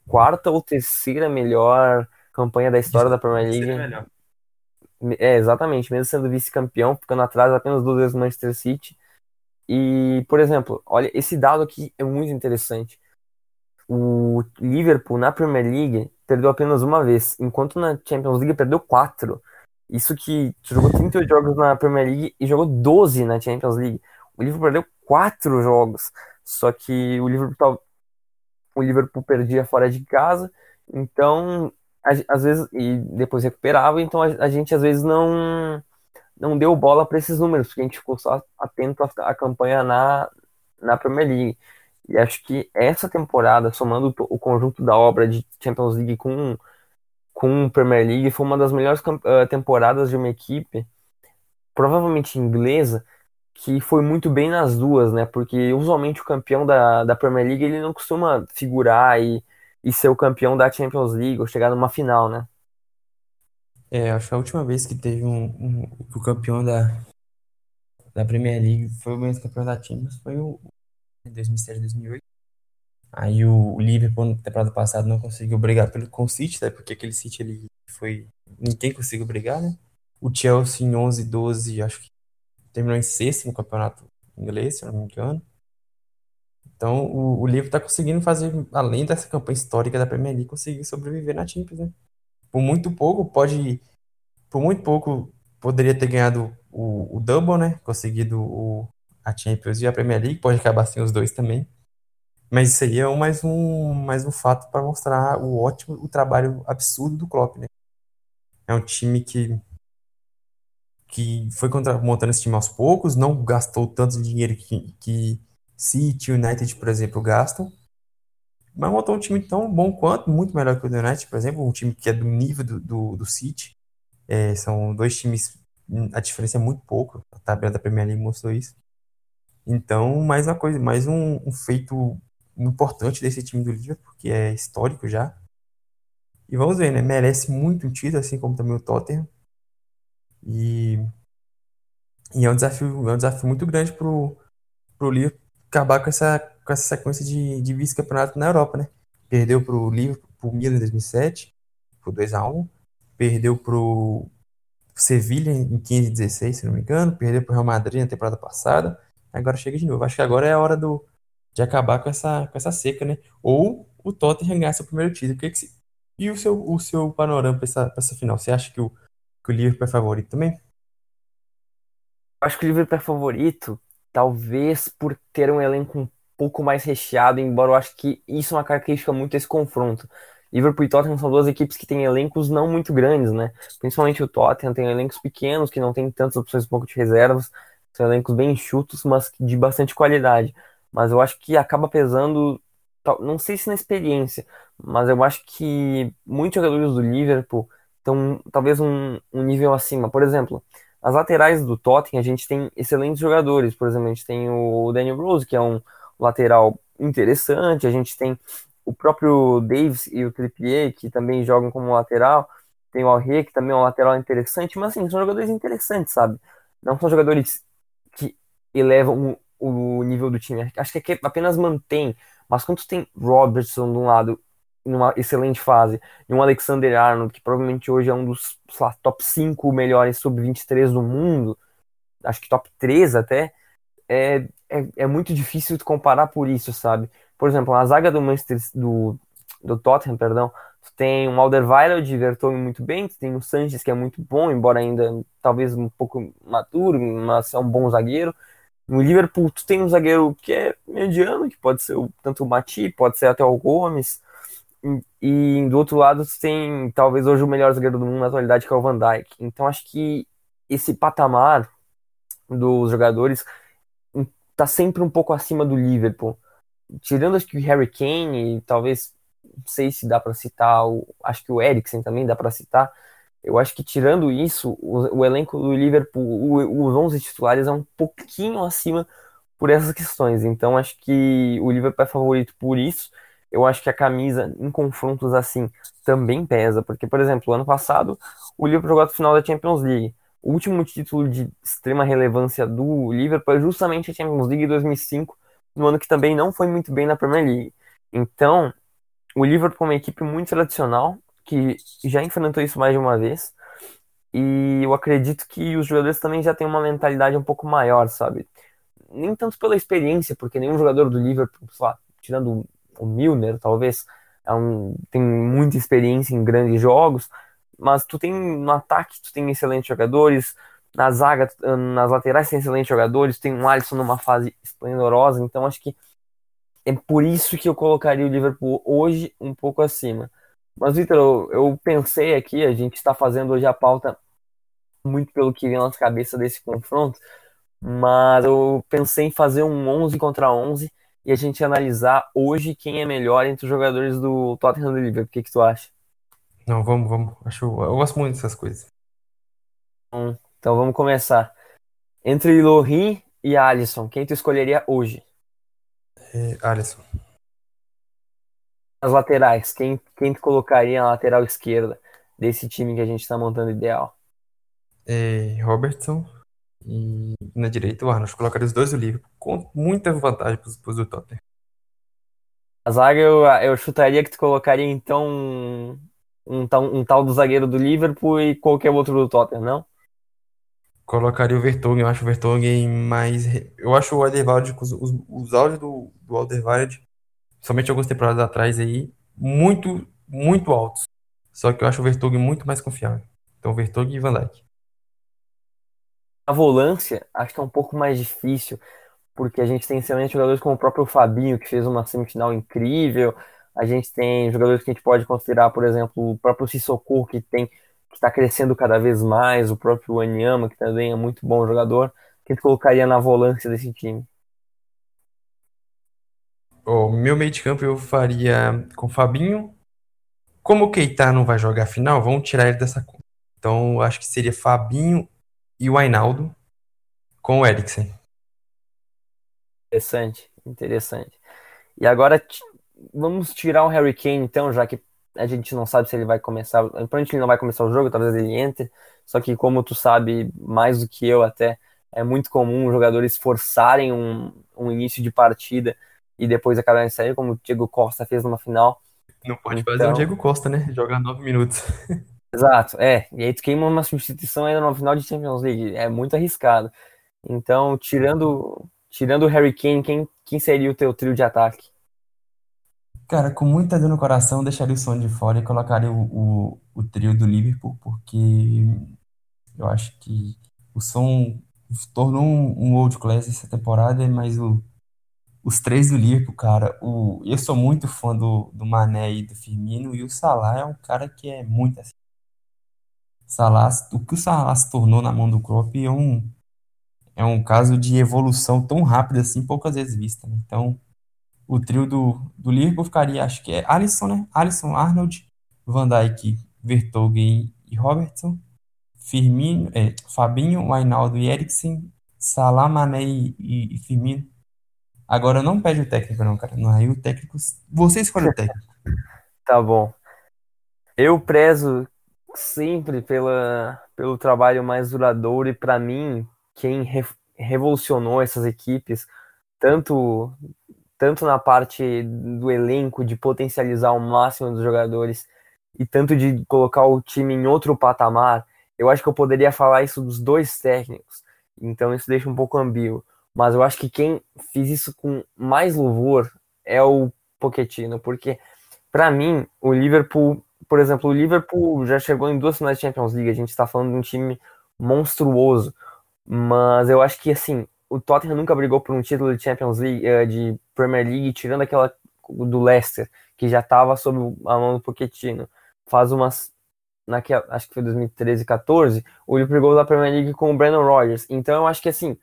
quarta ou terceira melhor campanha da história da Premier League. É, exatamente, mesmo sendo vice-campeão, ficando atrás apenas duas vezes do Manchester City. E, por exemplo, olha, esse dado aqui é muito interessante. o Liverpool na Premier League perdeu apenas uma vez, enquanto na Champions League perdeu quatro. Isso que jogou 38 jogos na Premier League e jogou 12 na Champions League. O Liverpool perdeu quatro jogos. Só que o Liverpool, o Liverpool perdia fora de casa, então às vezes e depois recuperava, então a, a, gente às vezes não não deu bola para esses números, porque a gente ficou só atento à, campanha na na Premier League. E acho que essa temporada, somando o conjunto da obra de Champions League com com Premier League, foi uma das melhores uh, temporadas de uma equipe, provavelmente inglesa, que foi muito bem nas duas, né? Porque usualmente o campeão da, da Premier League ele não costuma figurar e, e ser o campeão da Champions League ou chegar numa final, né? É, acho que a última vez que teve um, um o campeão da, da Premier League foi o mesmo campeão da Champions, foi o em 2007, 2008. Aí o Liverpool na temporada passada não conseguiu brigar pelo, com o City, né? Porque aquele City ele foi. Ninguém conseguiu brigar, né? O Chelsea em 11, 12, acho que terminou em sexto no campeonato inglês, se eu não me engano. Então o, o Liverpool tá conseguindo fazer, além dessa campanha histórica da Premier League, conseguir sobreviver na Champions, né? Por muito pouco, pode. Por muito pouco, poderia ter ganhado o, o Double, né? Conseguido o, a Champions e a Premier League, pode acabar sem os dois também. Mas isso aí é mais um, mais um fato para mostrar o ótimo, o trabalho absurdo do Klopp, né? É um time que que foi contra, montando esse time aos poucos, não gastou tanto dinheiro que, que City, United, por exemplo, gastam, mas montou um time tão bom quanto, muito melhor que o United, por exemplo, um time que é do nível do, do, do City. É, são dois times, a diferença é muito pouco, a tabela da Premier League mostrou isso. Então, mais uma coisa, mais um, um feito importante desse time do Liverpool, que é histórico já. E vamos ver, né? Merece muito um título, assim como também o Tottenham. E, e é um desafio, é um desafio muito grande pro, pro Liverpool acabar com essa, com essa sequência de, de vice-campeonato na Europa, né? Perdeu pro Liverpool, pro Milan em 2007, por 2x1. Perdeu pro Sevilha em 15 e 16, se não me engano. Perdeu pro Real Madrid na temporada passada. Agora chega de novo. Acho que agora é a hora do, de acabar com essa, com essa seca, né? Ou o Tottenham ganhar seu primeiro título. O que que se... E o seu, o seu panorama para essa, essa final? Você acha que o, que o Liverpool é favorito também? Acho que o Liverpool é favorito, talvez por ter um elenco um pouco mais recheado, embora eu acho que isso é uma característica muito desse confronto. Liverpool e Tottenham são duas equipes que têm elencos não muito grandes, né? Principalmente o Tottenham tem elencos pequenos que não tem tantas opções pouco de reservas, são elencos bem enxutos, mas de bastante qualidade. Mas eu acho que acaba pesando, não sei se na experiência, mas eu acho que muitos jogadores do Liverpool estão talvez um, um nível acima. Por exemplo, as laterais do Tottenham, a gente tem excelentes jogadores. Por exemplo, a gente tem o Daniel Rose, que é um lateral interessante. A gente tem o próprio Davis e o Trippier, que também jogam como lateral. Tem o Alré, que também é um lateral interessante. Mas, assim, são jogadores interessantes, sabe? Não são jogadores que elevam o, nível do time. Acho que é apenas mantém. Mas quando tem Robertson de um lado numa excelente fase, e um Alexander Arnold, que provavelmente hoje é um dos lá, top 5 melhores sub-23 do mundo, acho que top 3 até, é, é, é, muito difícil comparar por isso, sabe? Por exemplo, a zaga do Manchester, do, do Tottenham, perdão, tem um Alderweireld de Vertonghen muito bem, tem o Sanches que é muito bom, embora ainda talvez um pouco maturo, mas é um bom zagueiro. No Liverpool, tu tem um zagueiro que é mediano, que pode ser o, tanto o Mati, pode ser até o Gomes, e, do outro lado, você tem talvez hoje o melhor zagueiro do mundo na atualidade, que é o Van Dijk. Então acho que esse patamar dos jogadores tá sempre um pouco acima do Liverpool. Tirando acho que o Harry Kane, talvez, não sei se dá para citar, acho que o Eriksen também dá para citar. Eu acho que tirando isso, o, o elenco do Liverpool, os 11 titulares é um pouquinho acima por essas questões. Então acho que o Liverpool é favorito por isso eu acho que a camisa em confrontos assim também pesa, porque, por exemplo, ano passado o Liverpool jogou a final da Champions League. O último título de extrema relevância do Liverpool é justamente a Champions League 2005, no ano que também não foi muito bem na Premier League. Então, o Liverpool é uma equipe muito tradicional, que já enfrentou isso mais de uma vez, e eu acredito que os jogadores também já têm uma mentalidade um pouco maior, sabe? Nem tanto pela experiência, porque nenhum jogador do Liverpool, sei lá, tirando o Milner, talvez, é um, tem muita experiência em grandes jogos, mas tu tem no ataque, tu tem excelentes jogadores, na zaga, nas laterais tem excelentes jogadores, tem um Alisson numa fase esplendorosa, então acho que é por isso que eu colocaria o Liverpool hoje um pouco acima. Mas, Vitor, eu, eu, pensei aqui, a gente está fazendo hoje a pauta muito pelo que vem na nossa cabeça desse confronto, mas eu pensei em fazer um 11 contra 11 e a gente analisar hoje quem é melhor entre os jogadores do Tottenham e do Liverpool. O que, que tu acha? Não, vamos, vamos. Acho, eu gosto muito dessas coisas. Hum, então vamos começar. Entre Lohri e Alisson, quem tu escolheria hoje? É, Alisson. As laterais, quem, quem tu colocaria na lateral esquerda desse time que a gente está montando ideal? É, Robertson e na direita o Arnold. Colocaria os dois do Liverpool com muita vantagem para os do Tottenham. A zaga eu, eu chutaria que tu colocaria então um, um, tal, um tal do zagueiro do Liverpool e qualquer outro do Tottenham, não? Colocaria o Vertonghen, eu acho o Vertonghen mais. Eu acho o Alderweireld, os, os, os áudios do, do Alderweireld, somente algumas temporadas atrás aí, muito, muito altos. Só que eu acho o Vertonghen muito mais confiável. Então, Vertonghen e Van Dijk. A volância, acho que é um pouco mais difícil, porque a gente tem excelentes jogadores como o próprio Fabinho, que fez uma semifinal incrível. A gente tem jogadores que a gente pode considerar, por exemplo, o próprio Sissoko, que tem que está crescendo cada vez mais, o próprio Anyama, que também é muito bom jogador. Quem tu colocaria na volância desse time? O meu meio de campo eu faria com o Fabinho. Como o Keita não vai jogar a final, vamos tirar ele dessa conta. Então, acho que seria Fabinho e o Ainaldo com o Eriksen. Interessante, interessante. E agora vamos tirar o Harry Kane, então, já que a gente não sabe se ele vai começar. Provavelmente ele não vai começar o jogo, talvez ele entre. Só que, como tu sabe mais do que eu, até é muito comum jogadores forçarem um, um início de partida e depois acabarem saindo, como o Diego Costa fez numa final. Não pode então... fazer o Diego Costa, né? Jogar nove minutos. [LAUGHS] Exato, é. E aí tu queima uma substituição ainda no final de Champions League. É muito arriscado. Então, tirando, tirando o Harry Kane, quem, quem seria o teu trio de ataque? Cara, com muita dor no coração, deixaria o som de fora e colocaria o, o, o trio do Liverpool, porque eu acho que o som tornou um, old class essa temporada, mas o, os três do Liverpool, cara, o, eu sou muito fã do, do Mané e do Firmino, e o Salah é um cara que é muito assim. Salah, o que o Salah se tornou na mão do Klopp é um, é um caso de evolução tão rápida assim, poucas vezes vista. Né? Então, o trio do, do Liverpool ficaria, acho que é Alisson, né? Alisson, Arnold, Van Dijk, Vertonghen e Robertson. Firmino, é, Fabinho, Wijnaldum e Eriksen, Salah, Mané e, e, e, Firmino. Agora não pede o técnico não, cara. Não, aí o técnico... Você escolhe o técnico. tá bom. Eu prezo sempre pela, pelo trabalho mais duradouro e para mim, quem re, revolucionou essas equipes, tanto tanto na parte do elenco, de potencializar o máximo dos jogadores e tanto de colocar o time em outro patamar, eu acho que eu poderia falar isso dos dois técnicos. Então isso deixa um pouco ambíguo. Mas eu acho que quem fez isso com mais louvor é o Pochettino, porque para mim o Liverpool, por exemplo, o Liverpool já chegou em duas finais de Champions League. A gente está falando de um time monstruoso, mas eu acho que assim o Tottenham nunca brigou por um título de Champions League, eh, de Premier League, tirando aquela do Leicester, que já estava sob a mão do Pochettino. Faz umas naquela, acho que foi 2013, 14, o Liverpool brigou da Premier League com o Brandon Rodgers. Então eu acho que assim,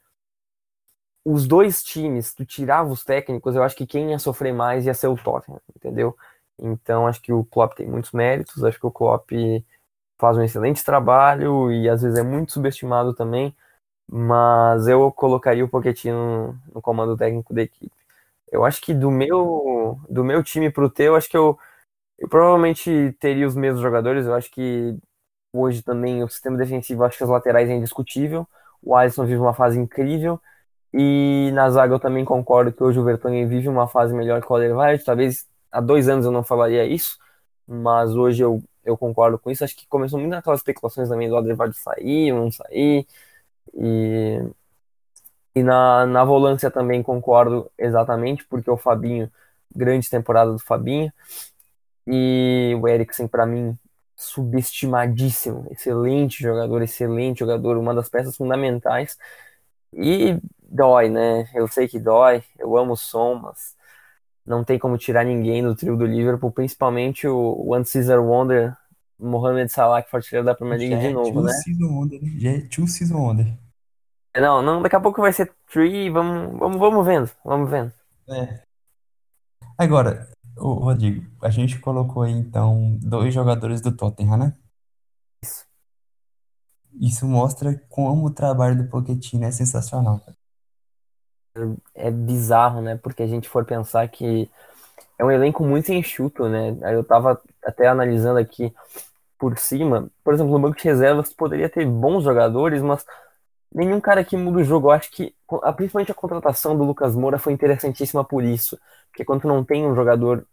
os dois times, tu tirava os técnicos, eu acho que quem ia sofrer mais ia ser o Tottenham, entendeu? Então acho que o Klopp tem muitos méritos, acho que o Klopp faz um excelente trabalho e às vezes é muito subestimado também, mas eu colocaria o Pochettino no comando técnico da equipe. Eu acho que do meu do meu time pro teu, acho que eu, eu provavelmente teria os mesmos jogadores. Eu acho que hoje também o sistema defensivo, acho que as laterais é indiscutível. O Alisson vive uma fase incrível. E na zaga eu também concordo que hoje o Vertonghen vive uma fase melhor que o Alderweireld. Talvez há dois anos eu não falaria isso, mas hoje eu, eu concordo com isso. Acho que começou muito naquelas especulações também do Alderweireld sair ou não sair. E, e na, na volância também concordo exatamente, porque o Fabinho grande temporada do Fabinho. E o Eriksen, para mim, subestimadíssimo. Excelente jogador, excelente jogador, uma das peças fundamentais. E dói, né? Eu sei que dói, eu amo o som, mas não tem como tirar ninguém do trio do Liverpool, principalmente o One Caesar Wonder, Mohamed Salah, que foi artilheiro da Premier League de é novo, né? Season Wonder, né? Já é two season wonder. Não, não, daqui a pouco vai ser three, vamos, vamos, vamos vendo, vamos vendo. É. Agora, o Rodrigo, a gente colocou aí então dois jogadores do Tottenham, né? Isso. Isso mostra como o trabalho do Pochettino é sensacional. cara. É bizarro, né? Porque a gente for pensar que é um elenco muito enxuto, né? Eu tava até analisando aqui por cima. Por exemplo, no banco de reservas poderia ter bons jogadores, mas nenhum cara que muda o jogo. Eu acho que, principalmente a contratação do Lucas Moura foi interessantíssima por isso. Porque quando não tem um jogador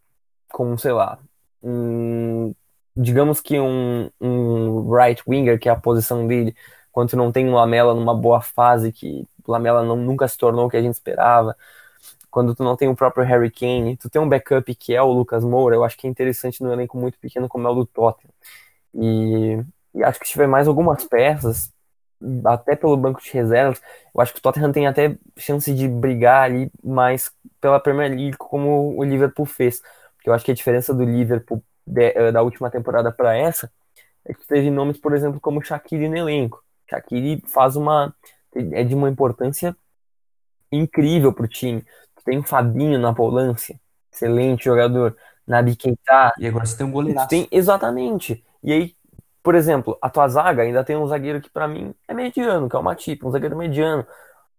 como, sei lá, um, digamos que um, um right winger, que é a posição dele, quando não tem um Lamela numa boa fase, que o Lamela não, nunca se tornou o que a gente esperava, quando tu não tem o próprio Harry Kane, tu tem um backup que é o Lucas Moura, eu acho que é interessante num elenco muito pequeno como é o do Tottenham. E, e acho que se tiver mais algumas peças, até pelo banco de reservas, eu acho que o Tottenham tem até chance de brigar ali mais pela Premier League, como o Liverpool fez. Porque eu acho que a diferença do Liverpool de- eh, da última temporada para essa é que teve nomes, por exemplo, como Shaqiri no elenco. Shaqiri faz uma é de uma importância incrível pro time. Tu tem o Fabinho na volância, excelente jogador. Naby Keita, E agora você tem um tu goleiraço. tem exatamente. E aí, por exemplo, a tua zaga ainda tem um zagueiro que pra mim é mediano, que é o Matip, um zagueiro mediano.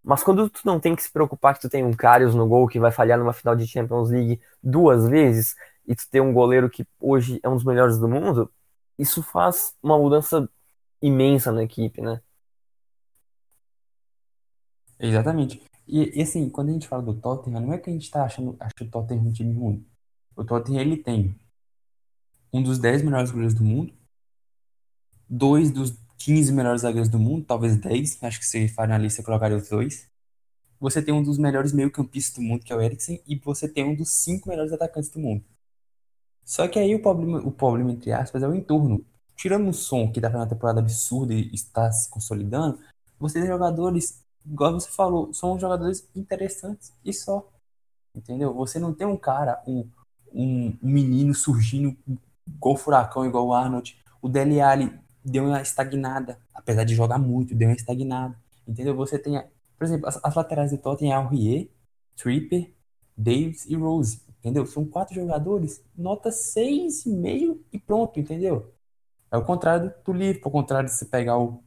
Mas quando tu não tem que se preocupar que tu tem um Karius no gol que vai falhar numa final de Champions League duas vezes e tu tem um goleiro que hoje é um dos melhores do mundo, isso faz uma mudança imensa na equipe, né? Exatamente. E, e, assim, quando a gente fala do Tottenham, não é que a gente tá achando, acha o Tottenham um time ruim. O Tottenham, ele tem um dos 10 melhores goleiros do mundo, dois dos 15 melhores zagueiros do mundo, talvez 10, acho que se faria uma lista, colocaria os dois. Você tem um dos melhores meio-campistas do mundo, que é o Eriksen, e você tem um dos cinco melhores atacantes do mundo. Só que aí o problema, o problema entre aspas, é o entorno. Tirando o som, que tá fazendo uma temporada absurda e está se consolidando, você tem jogadores, igual você falou, são jogadores interessantes e só. Entendeu? Você não tem um cara, um, um, menino surgindo igual furacão, igual o Arnold. O Dele Alli deu uma estagnada, apesar de jogar muito, deu uma estagnada. Entendeu? Você tem, por exemplo, as, as laterais do Tottenham é Aurier, Tripper, Davis e Rose. Entendeu? São quatro jogadores, nota 6,5 e pronto, entendeu? É o contrário do, Liverpool, ao contrário de você pegar o,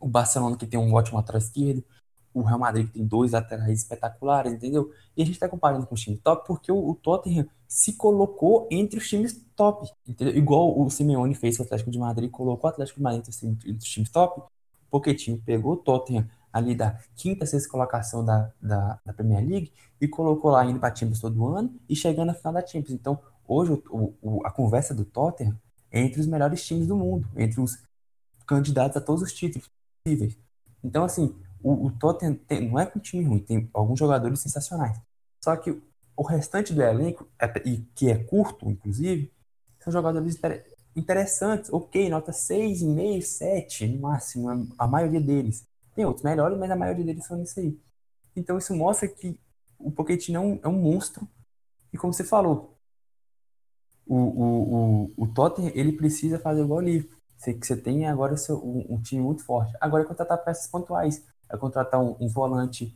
o Barcelona, que tem um ótimo lateral esquerdo, o Real Madrid, que tem dois laterais espetaculares, entendeu? E a gente está comparando com o time top porque o, o, Tottenham se colocou entre os times top, entendeu? Igual o Simeone fez com o Atlético de Madrid, colocou o Atlético de Madrid entre os times top, o Pochettino pegou o Tottenham ali da quinta, sexta colocação da, da, da Premier League e colocou lá indo para Champions todo ano e chegando na final da Champions. Então, hoje o, o, a conversa do Tottenham é entre os melhores times do mundo, entre os candidatos a todos os títulos possíveis. Então, assim, o, o Tottenham tem, não é um time ruim, tem alguns jogadores sensacionais. Só que o restante do elenco, e que é curto, inclusive, são jogadores inter, interessantes. Ok, nota 6,5, 7 no máximo, a maioria deles. Tem outros melhores, mas a maioria deles são isso aí. Então isso mostra que o Pochettino é um, é um monstro. E como você falou, o, o, o, o Tottenham ele precisa fazer igual o Liverpool. Você, você tem agora seu, um, um, time muito forte. Agora é contratar peças pontuais. É contratar um, um volante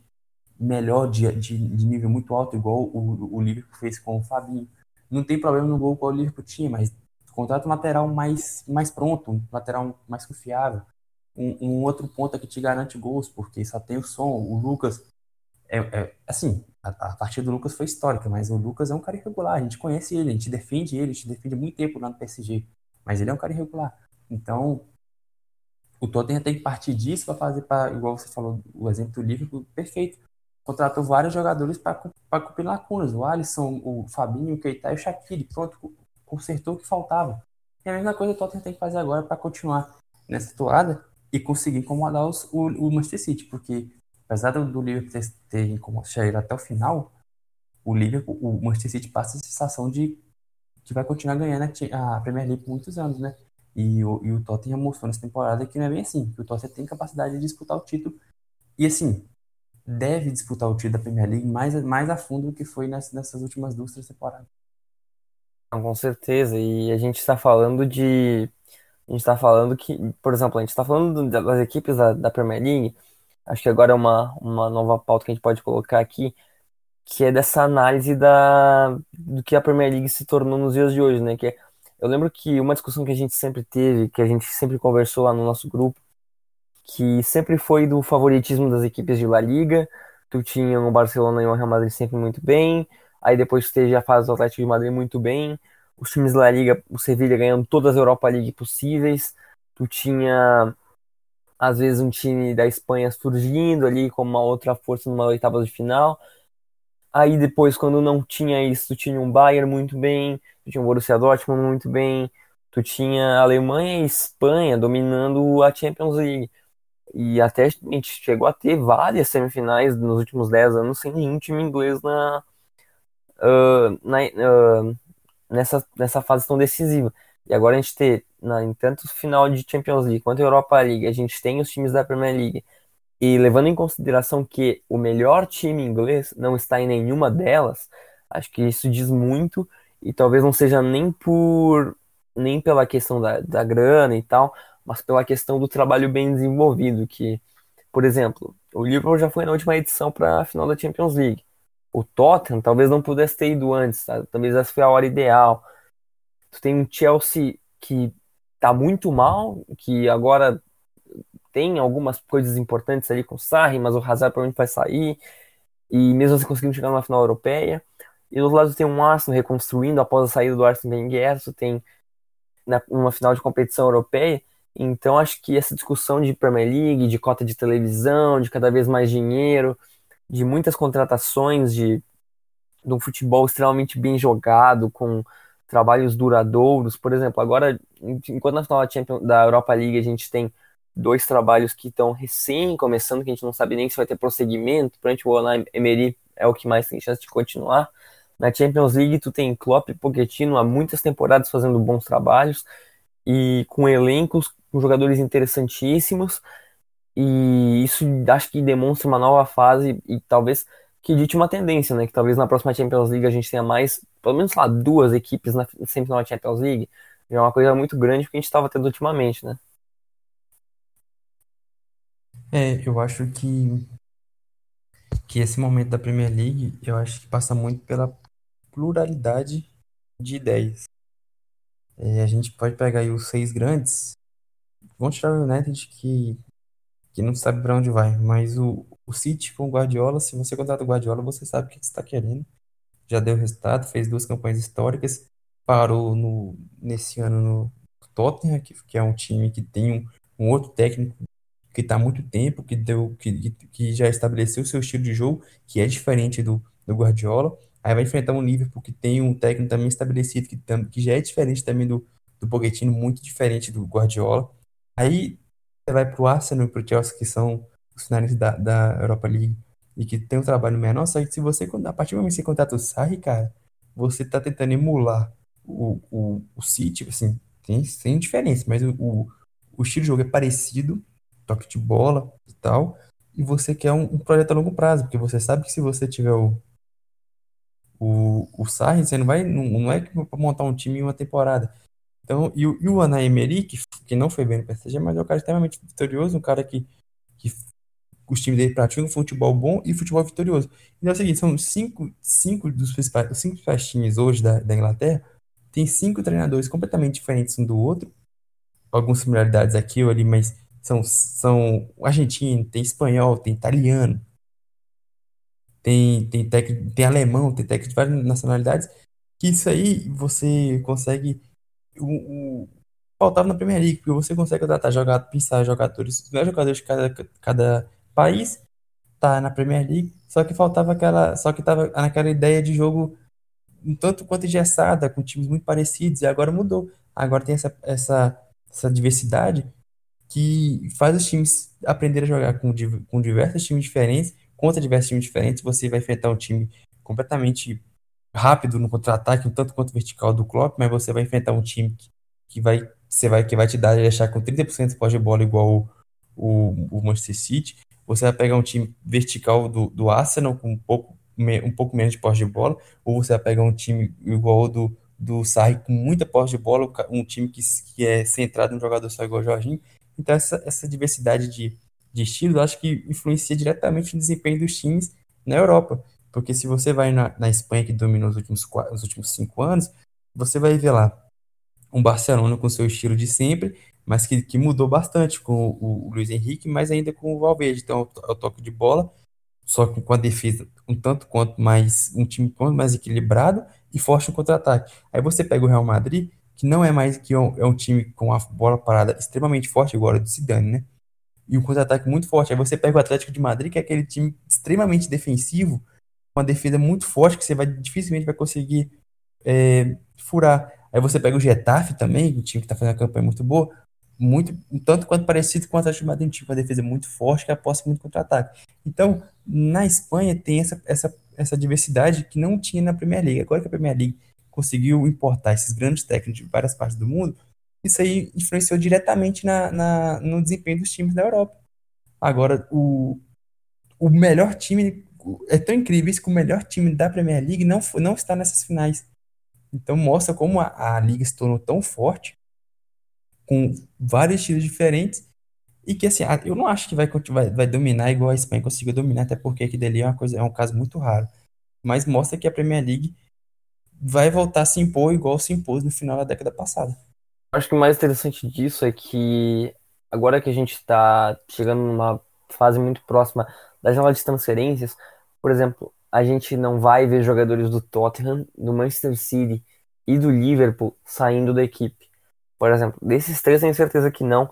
melhor de, de, de, nível muito alto, igual o, o Liverpool fez com o Fabinho. Não tem problema no gol igual o Liverpool tinha, mas contrata um lateral mais, mais pronto, um lateral mais confiável. Um, um, outro ponto que te garante gols, porque só tem o som. O Lucas, é, é assim, a, a, partida do Lucas foi histórica, mas o Lucas é um cara irregular. A gente conhece ele, a gente defende ele, a gente defende muito tempo lá no PSG, mas ele é um cara irregular. Então, o Tottenham tem que partir disso para fazer, pra, igual você falou, o exemplo do Liverpool, perfeito. Contratou vários jogadores para cumprir lacunas. O Alisson, o Fabinho, o Keita e o Shaqiri. Pronto, consertou o que faltava. E a mesma coisa o Tottenham tem que fazer agora para continuar nessa toada e conseguir incomodar os, o, o Manchester City, porque apesar do, Liverpool ter, ter incomodado até o final, o Liverpool, o Manchester City passa a sensação de que vai continuar ganhando a Premier League por muitos anos, né? E o, e o Tottenham mostrou nessa temporada que não é bem assim, que o Tottenham tem capacidade de disputar o título. E assim, deve disputar o título da Premier League mais, mais a fundo do que foi nessas, nessas últimas duas, três temporadas. Com certeza, e a gente está falando de. A gente está falando que, por exemplo, a gente está falando das equipes da, da Premier League, acho que agora é uma, uma nova pauta que a gente pode colocar aqui, que é dessa análise da, do que a Premier League se tornou nos dias de hoje, né? Que é, eu lembro que uma discussão que a gente sempre teve, que a gente sempre conversou lá no nosso grupo, que sempre foi do favoritismo das equipes de La Liga. Tu tinha o Barcelona e o Real Madrid sempre muito bem. Aí depois teve a fase do Atlético de Madrid muito bem. Os times da La Liga, o Sevilla ganhando todas as Europa League possíveis. Tu tinha às vezes um time da Espanha surgindo ali como uma outra força numa oitava de final. Aí depois, quando não tinha isso, tu tinha um Bayern muito bem, tu tinha um Borussia Dortmund muito bem, tu tinha Alemanha e Espanha dominando a Champions League. E até a gente chegou a ter várias semifinais nos últimos 10 anos sem nenhum time inglês na, uh, na uh, nessa, nessa fase tão decisiva. E agora a gente ter, na, em tanto final de Champions League quanto Europa League, a gente tem os times da Premier League. E levando em consideração que o melhor time inglês não está em nenhuma delas, acho que isso diz muito. E talvez não seja nem por nem pela questão da, da grana e tal, mas pela questão do trabalho bem desenvolvido. Que, por exemplo, o Liverpool já foi na última edição para a final da Champions League. O Tottenham talvez não pudesse ter ido antes, tá? talvez essa foi a hora ideal. Tu tem um Chelsea que tá muito mal, que agora tem algumas coisas importantes ali com o Sarri, mas o Hazard provavelmente vai sair, e mesmo assim conseguindo chegar numa final europeia. E do outro lado tem um Arsenal reconstruindo após a saída do Arsenal Wenger, tem na, uma final de competição europeia. Então acho que essa discussão de Premier League, de cota de televisão, de cada vez mais dinheiro, de muitas contratações de, de um futebol extremamente bem jogado, com trabalhos duradouros. Por exemplo, agora, enquanto na final da Europa League a gente tem dois trabalhos que estão recém começando, que a gente não sabe nem se vai ter prosseguimento, para o Unai Emery é o que mais tem chance de continuar. Na Champions League tu tem Klopp e Pochettino há muitas temporadas fazendo bons trabalhos e com elencos, com jogadores interessantíssimos e isso acho que demonstra uma nova fase e talvez que dite uma tendência, né? Que talvez na próxima Champions League a gente tenha mais, pelo menos lá, duas equipes na Champions League. É uma coisa muito grande que a gente estava tendo ultimamente, né? É, eu acho que que esse momento da Premier League, eu acho que passa muito pela pluralidade de ideias. É, a gente pode pegar aí os seis grandes, vão tirar o United que que não sabe para onde vai, mas o, o City com o Guardiola, se você contrata o Guardiola, você sabe o que você está querendo. Já deu resultado, fez duas campanhas históricas, parou no, nesse ano no Tottenham, que, que é um time que tem um, um outro técnico que está há muito tempo, que, deu, que, que já estabeleceu o seu estilo de jogo, que é diferente do, do Guardiola. Aí vai enfrentar um Liverpool que tem um técnico também estabelecido, que, que já é diferente também do, do Pochettino, muito diferente do Guardiola. Aí você vai para o Arsenal e para o Chelsea, que são os finalistas da, da Europa League e que tem um trabalho menor, só que se você, a partir do momento que você contrata o Sarri, cara, você está tentando emular o, o, o City, assim, tem, tem diferença, mas o, o, o, estilo de jogo é parecido, toque de bola e tal, e você quer um, um projeto a longo prazo, porque você sabe que se você tiver o, o, o Sarri, você não vai, não, não é para montar um time em uma temporada. Então, e, o, e o Emery, que, que não foi bem no PSG, mas é um cara extremamente vitorioso, um cara que, que os times dele praticam futebol bom e futebol vitorioso. Então é o seguinte, são cinco, cinco dos principais, cinco principais times hoje da, da Inglaterra, tem cinco treinadores completamente diferentes um do outro, algumas similaridades aqui ou ali, mas são, são argentino, tem espanhol, tem italiano, tem, tem, técnico, tem alemão, tem técnico de várias nacionalidades, que isso aí você consegue o, o faltava na Premier League, porque você consegue contratar jogadores, pensar jogadores, os melhores jogadores de cada, cada país, tá na Premier League, só que faltava aquela, só que tava naquela ideia de jogo um tanto quanto engessada, com times muito parecidos, e agora mudou. Agora tem essa, essa, essa diversidade que faz os times aprender a jogar com, com diversos times diferentes, contra diversos times diferentes, você vai enfrentar um time completamente rápido no contra-ataque, um tanto quanto vertical do Klopp, mas você vai enfrentar um time que, que vai você vai que vai te dar deixar com 30% de de bola igual o, o, o, Manchester City. Você vai pegar um time vertical do, do Arsenal com um pouco, um pouco menos de posse de bola, ou você vai pegar um time igual do, do Sarri com muita posse de bola, um time que, que é centrado no jogador só igual o Jorginho. Então essa, essa diversidade de, de estilos, acho que influencia diretamente no desempenho dos times na Europa. Porque se você vai na, na Espanha, que dominou os últimos, os últimos cinco anos, você vai ver lá um Barcelona com seu estilo de sempre, mas que, que mudou bastante com o, o Luiz Henrique, mas ainda com o Valverde. Então, é o toque de bola, só com a defesa um tanto quanto mais, um time quanto mais equilibrado e forte no contra-ataque. Aí você pega o Real Madrid, que não é mais que um, é um time com a bola parada extremamente forte, agora do Zidane, né? E um contra-ataque muito forte. Aí você pega o Atlético de Madrid, que é aquele time extremamente defensivo, uma defesa muito forte que você vai dificilmente vai conseguir é, furar. Aí você pega o Getafe também, o time que está fazendo uma campanha muito boa, muito um tanto quanto parecido com o Atlético de Madrid, um time com uma defesa muito forte que aposta muito contra-ataque. Então, na Espanha tem essa, essa, essa diversidade que não tinha na Premier League. Agora que a Premier League conseguiu importar esses grandes técnicos de várias partes do mundo, isso aí influenciou diretamente na, na no desempenho dos times da Europa. Agora, o, o melhor time é tão incrível isso que o melhor time da Premier League não, não está nessas finais. Então mostra como a, a liga se tornou tão forte, com vários estilos diferentes, e que assim, eu não acho que vai, vai, vai dominar igual a Espanha conseguiu dominar, até porque aqui dali é uma coisa, é um caso muito raro. Mas mostra que a Premier League vai voltar a se impor igual se impôs no final da década passada. Acho que o mais interessante disso é que agora que a gente está chegando numa fase muito próxima da janela de transferências, por exemplo, a gente não vai ver jogadores do Tottenham, do Manchester City e do Liverpool saindo da equipe. Por exemplo, desses três tenho certeza que não.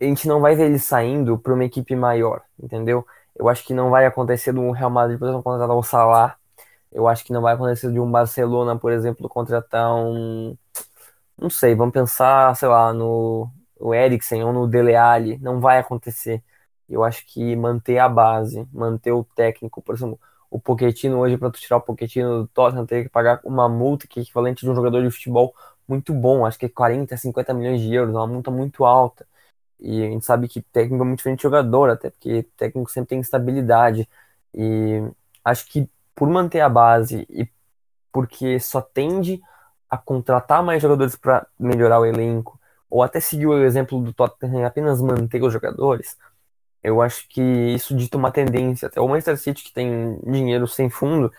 A gente não vai ver eles saindo para uma equipe maior, entendeu? Eu acho que não vai acontecer do Real Madrid, por exemplo, contratar o Salah. Eu acho que não vai acontecer de um Barcelona, por exemplo, contratar um. Não sei, vamos pensar, sei lá, no o Eriksen ou no Dele Alli. Não vai acontecer. Eu acho que manter a base, manter o técnico, por exemplo, o Pochettino hoje, para tu tirar o Pochettino do Tottenham, teria que pagar uma multa que é equivalente de um jogador de futebol muito bom, acho que é 40, 50 milhões de euros, uma multa muito alta. E a gente sabe que técnico é muito diferente de jogador, até porque técnico sempre tem estabilidade. E acho que por manter a base e porque só tende a contratar mais jogadores para melhorar o elenco, ou até seguir o exemplo do Tottenham apenas manter os jogadores, eu acho que isso dita uma tendência. Até o Manchester City, que tem dinheiro sem fundo,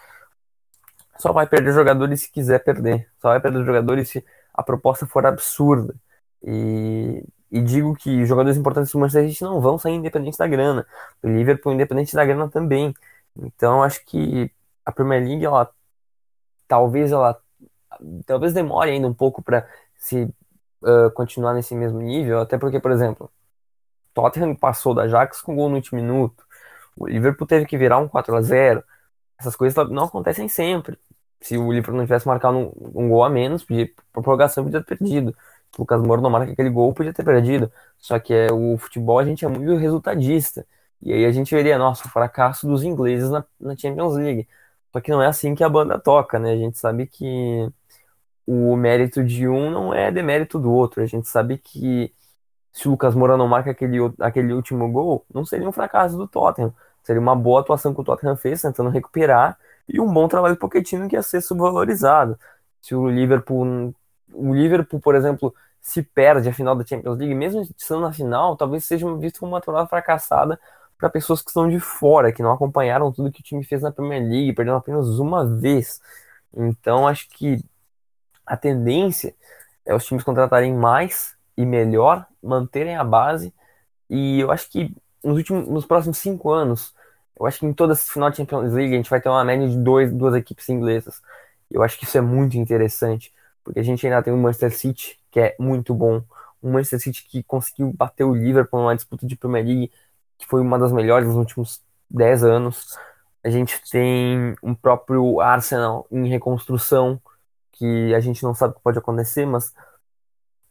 só vai perder jogadores se quiser perder. Só vai perder jogadores se a proposta for absurda. E, e digo que jogadores importantes do Manchester City não vão sair independente da grana. O Liverpool independente da grana também. Então acho que a Premier League, ela talvez ela talvez demore ainda um pouco para se uh, continuar nesse mesmo nível, até porque, por exemplo, Tottenham passou da Ajax com gol no último minuto. O Liverpool teve que virar um 4 a 0 Essas coisas não acontecem sempre. Se o Liverpool não tivesse marcado um, um gol a menos, podia, prorrogação podia ter perdido. Se o Lucas Moura não marca aquele gol, podia ter perdido. Só que é, o futebol a gente é muito resultadista. E aí a gente veria, nossa, o fracasso dos ingleses na, na Champions League. Só que não é assim que a banda toca, né? A gente sabe que o mérito de um não é demérito do outro. A gente sabe que se o Lucas Moura não marca aquele, aquele último gol, não seria um fracasso do Tottenham. Seria uma boa atuação que o Tottenham fez, tentando recuperar, e um bom trabalho do Pochettino que ia ser subvalorizado. Se o Liverpool, o Liverpool, por exemplo, se perde a final da Champions League, mesmo estando na final, talvez seja visto como uma temporada fracassada para pessoas que estão de fora, que não acompanharam tudo que o time fez na Premier League, perdendo apenas uma vez. Então, acho que a tendência é os times contratarem mais e melhor, manterem a base. E eu acho que nos últimos, nos próximos cinco anos, eu acho que em toda final de Champions League a gente vai ter uma média de dois, duas equipes inglesas. Eu acho que isso é muito interessante, porque a gente ainda tem o Manchester City, que é muito bom. O Manchester City que conseguiu bater o Liverpool numa disputa de Premier League, que foi uma das melhores nos últimos 10 anos. A gente tem um próprio Arsenal em reconstrução, que a gente não sabe o que pode acontecer, mas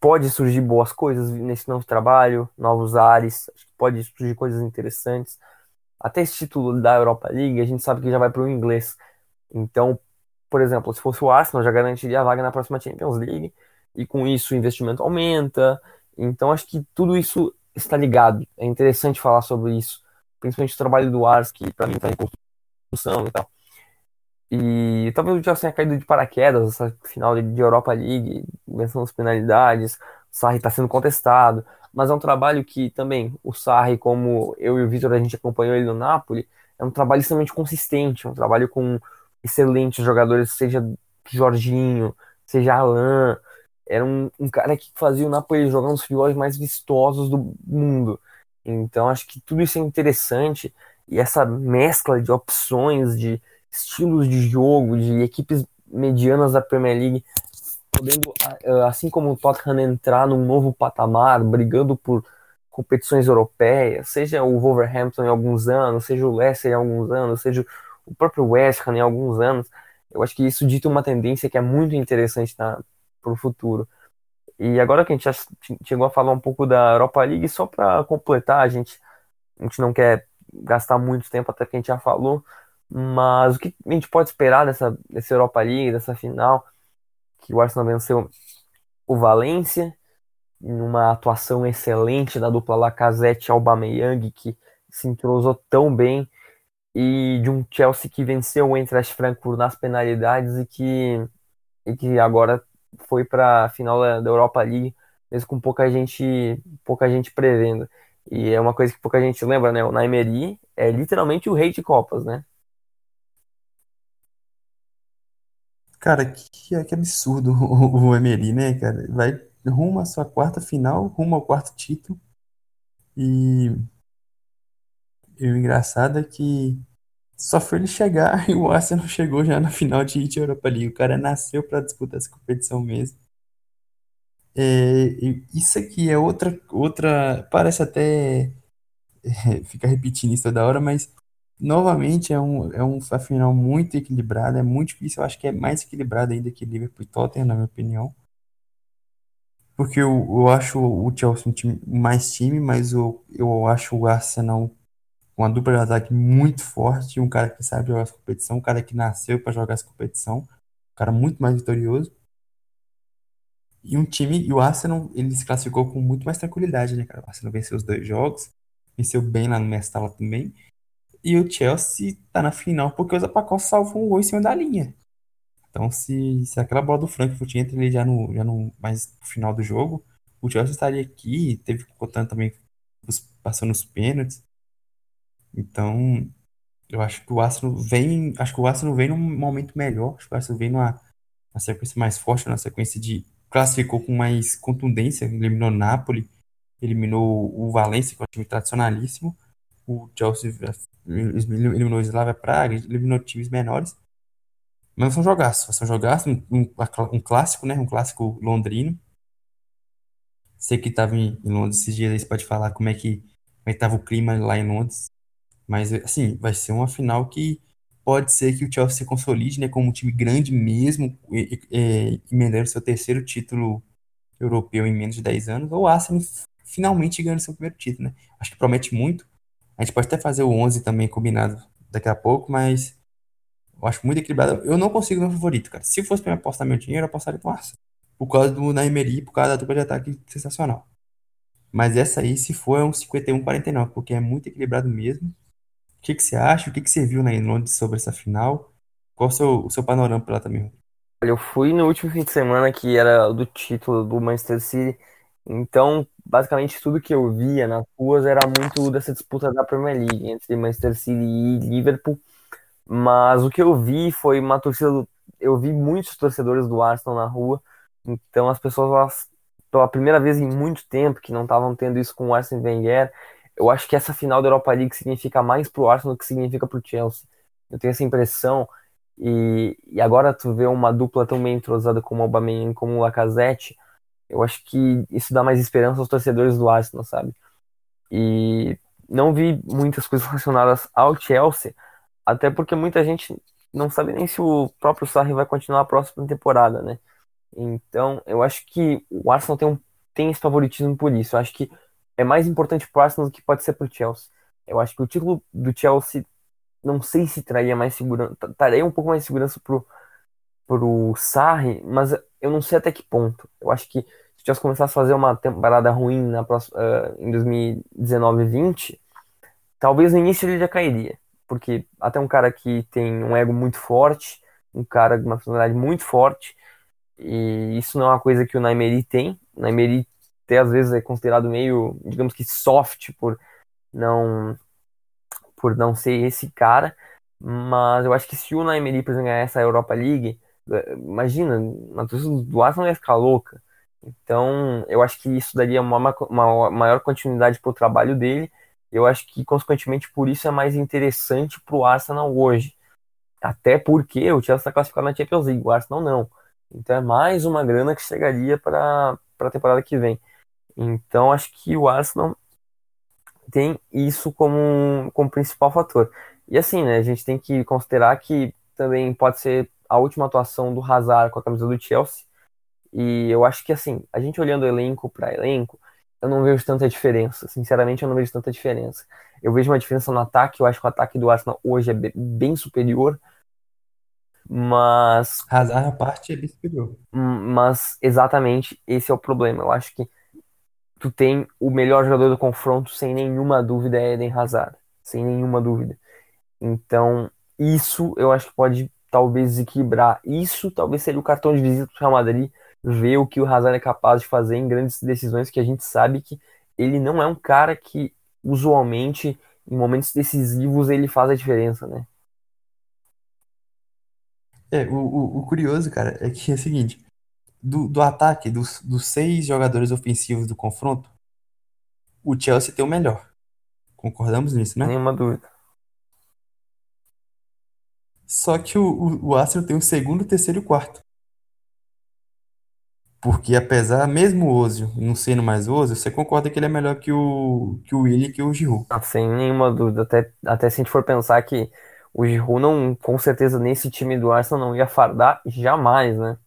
pode surgir boas coisas nesse novo trabalho, novos ares, pode surgir coisas interessantes. Até esse título da Europa League, a gente sabe que já vai para o inglês. Então, por exemplo, se fosse o Arsenal, já garantiria a vaga na próxima Champions League, e com isso o investimento aumenta. Então, acho que tudo isso está ligado. É interessante falar sobre isso, principalmente o trabalho do Ars, que para mim está em construção e tal. E talvez o Chelsea tenha caído de paraquedas essa final de Europa League, vencendo as penalidades. O Sarri está sendo contestado, mas é um trabalho que também o Sarri, como eu e o Vitor, a gente acompanhou ele no Napoli, é um trabalho extremamente consistente, é um trabalho com excelentes jogadores, seja Jorginho, seja Alain. Era um, um cara que fazia o Napoli jogar nos futebols mais vistosos do mundo. Então acho que tudo isso é interessante e essa mescla de opções, de estilos de jogo, de equipes medianas da Premier League, podendo, assim como o Tottenham, entrar num novo patamar, brigando por competições europeias, seja o Wolverhampton em alguns anos, seja o Leicester em alguns anos, seja o próprio West Ham em alguns anos, eu acho que isso dita uma tendência que é muito interessante para o futuro. E agora que a gente já chegou a falar um pouco da Europa League, só para completar, a gente, a gente não quer gastar muito tempo até que a gente já falou, mas o que a gente pode esperar dessa, dessa Europa League, dessa final, que o Arsenal venceu o Valência, numa atuação excelente da dupla Lacazette Aubameyang, que se entrosou tão bem, e de um Chelsea que venceu o Eintracht Frankfurt nas penalidades e que, e que agora foi para a final da Europa League, mesmo com pouca gente, pouca gente prevendo. E é uma coisa que pouca gente lembra, né? O Naimeri é literalmente o rei de Copas, né? Cara, que, que absurdo [LAUGHS] o, o Emery, né, cara? Vai rumo à sua quarta final, rumo ao quarto título. E, e o engraçado é que só foi ele chegar [LAUGHS] e o Arsenal chegou já na final de Europa League. O cara nasceu para disputar essa competição mesmo. É, isso aqui é outra, outra. Parece até. [LAUGHS] É, ficar repetindo isso toda hora, mas novamente é um, é um final muito equilibrado, é muito difícil, eu acho que é mais equilibrado ainda que Liverpool e Tottenham, na minha opinião. Porque eu, eu acho o Chelsea um time, mais time, mas eu, eu acho o Arsenal uma dupla de ataque muito forte, um cara que sabe jogar essa competição, um cara que nasceu para jogar essa competição, um cara muito mais vitorioso. E um time, e o Arsenal, ele se classificou com muito mais tranquilidade, né, cara? O Arsenal venceu os dois jogos, venceu bem lá no Mestala também. E o Chelsea tá na final porque o Zapacol salvou um gol em cima da linha. Então, se, se aquela bola do Frankfurt entra ali já no, já no mais final do jogo, o Chelsea estaria aqui, teve contando também passando os pênaltis. Então, eu acho que o Arsenal vem, acho que o Arsenal vem num momento melhor, acho que o Arsenal vem numa, numa sequência mais forte, numa sequência de classificou com mais contundência, eliminou o Napoli, eliminou o Valencia, que é um time tradicionalíssimo. O Chelsea eliminou o Slavia Praga, eliminou times menores. Mas são jogaços, são jogaços, um, um, um, clássico, né? Um clássico londrino. Sei que estava em, em, Londres esses dias, aí você pode falar como é que como é estava o clima lá em Londres. Mas, assim, vai ser uma final que pode ser que o Chelsea se consolide, né? Como um time grande mesmo, e, e, emendando seu terceiro título europeu em menos de 10 anos, ou o Arsenal finalmente ganhando seu primeiro título, né? Acho que promete muito. A gente pode até fazer o 11 também combinado daqui a pouco, mas eu acho muito equilibrado. Eu não consigo meu favorito, cara. Se fosse para apostar meu dinheiro, eu apostaria no Arsenal. Por causa do Naimeri, por causa da dupla de ataque sensacional. Mas essa aí, se for, é um 51-49, porque é muito equilibrado mesmo. O que, que você acha? O que, que você viu na Londres sobre essa final? Qual o seu, o seu panorama para lá também? Eu fui no último fim de semana que era do título do Manchester City então, basicamente, tudo que eu via nas ruas era muito dessa disputa da Premier League entre Manchester City e Liverpool. Mas o que eu vi foi uma torcida. Do... Eu vi muitos torcedores do Arsenal na rua. Então, as pessoas, elas, pela primeira vez em muito tempo, que não estavam tendo isso com o Arsene Wenger, eu acho que essa final da Europa League significa mais pro Arsenal do que significa pro Chelsea. Eu tenho essa impressão. E, e agora tu vê uma dupla tão bem entrosada como o Aubameyang como o Lacazette eu acho que isso dá mais esperança aos torcedores do Arsenal, sabe? E não vi muitas coisas relacionadas ao Chelsea, até porque muita gente não sabe nem se o próprio Sarri vai continuar a próxima temporada, né? Então, eu acho que o Arsenal tem, um, tem esse favoritismo por isso. Eu acho que é mais importante pro Arsenal do que pode ser pro Chelsea. Eu acho que o título do Chelsea não sei se traria mais segurança, traria um pouco mais de segurança pro, pro Sarri, mas eu não sei até que ponto. Eu acho que se tivesse começasse a fazer uma temporada ruim na próxima, uh, em 2019 e 20, talvez no início ele já cairia. Porque até um cara que tem um ego muito forte, um cara de uma personalidade muito forte, e isso não é uma coisa que o Naimeri tem. O Naimeri até às vezes é considerado meio, digamos que soft por não por não ser esse cara, mas eu acho que se o Naimeri, por exemplo, ganhar essa Europa League, eh, imagina, a torcida do Arsenal ia ficar louca. Então, eu acho que isso daria uma, uma maior continuidade para o trabalho dele. Eu acho que, consequentemente, por isso é mais interessante para o Arsenal hoje. Até porque o Chelsea está classificado na Champions League, o Arsenal não. Então é mais uma grana que chegaria para a temporada que vem. Então acho que o Arsenal tem isso como, como principal fator. E assim, né, a gente tem que considerar que também pode ser a última atuação do Hazard com a camisa do Chelsea. E eu acho que assim, a gente olhando elenco para elenco, eu não vejo tanta diferença. Sinceramente, eu não vejo tanta diferença. Eu vejo uma diferença no ataque, eu acho que o ataque do Arsenal hoje é bem superior. Mas. Hazard a parte é bem superior. Mas exatamente esse é o problema. Eu acho que tu tem o melhor jogador do confronto, sem nenhuma dúvida, é Eden Hazard. Sem nenhuma dúvida. Então, isso eu acho que pode talvez desequilibrar. Isso talvez seria o cartão de visita do Real Madrid, ver o que o Hazard é capaz de fazer em grandes decisões que a gente sabe que ele não é um cara que usualmente em momentos decisivos ele faz a diferença, né? É, o, o, o curioso, cara, é que é o seguinte, do, do ataque, dos, dos seis jogadores ofensivos do confronto, o Chelsea tem o melhor. Concordamos nisso, né? Nenhuma dúvida. Só que o, o, o Arsenal tem o segundo, terceiro e quarto. Porque apesar, mesmo o Ozil não sendo mais Ozil, você concorda que ele é melhor que o, que o Willi e que o Giroud. Ah, sem nenhuma dúvida. Até, até se a gente for pensar que o Giroud não, com certeza nesse time do Arsenal não ia fardar jamais, né?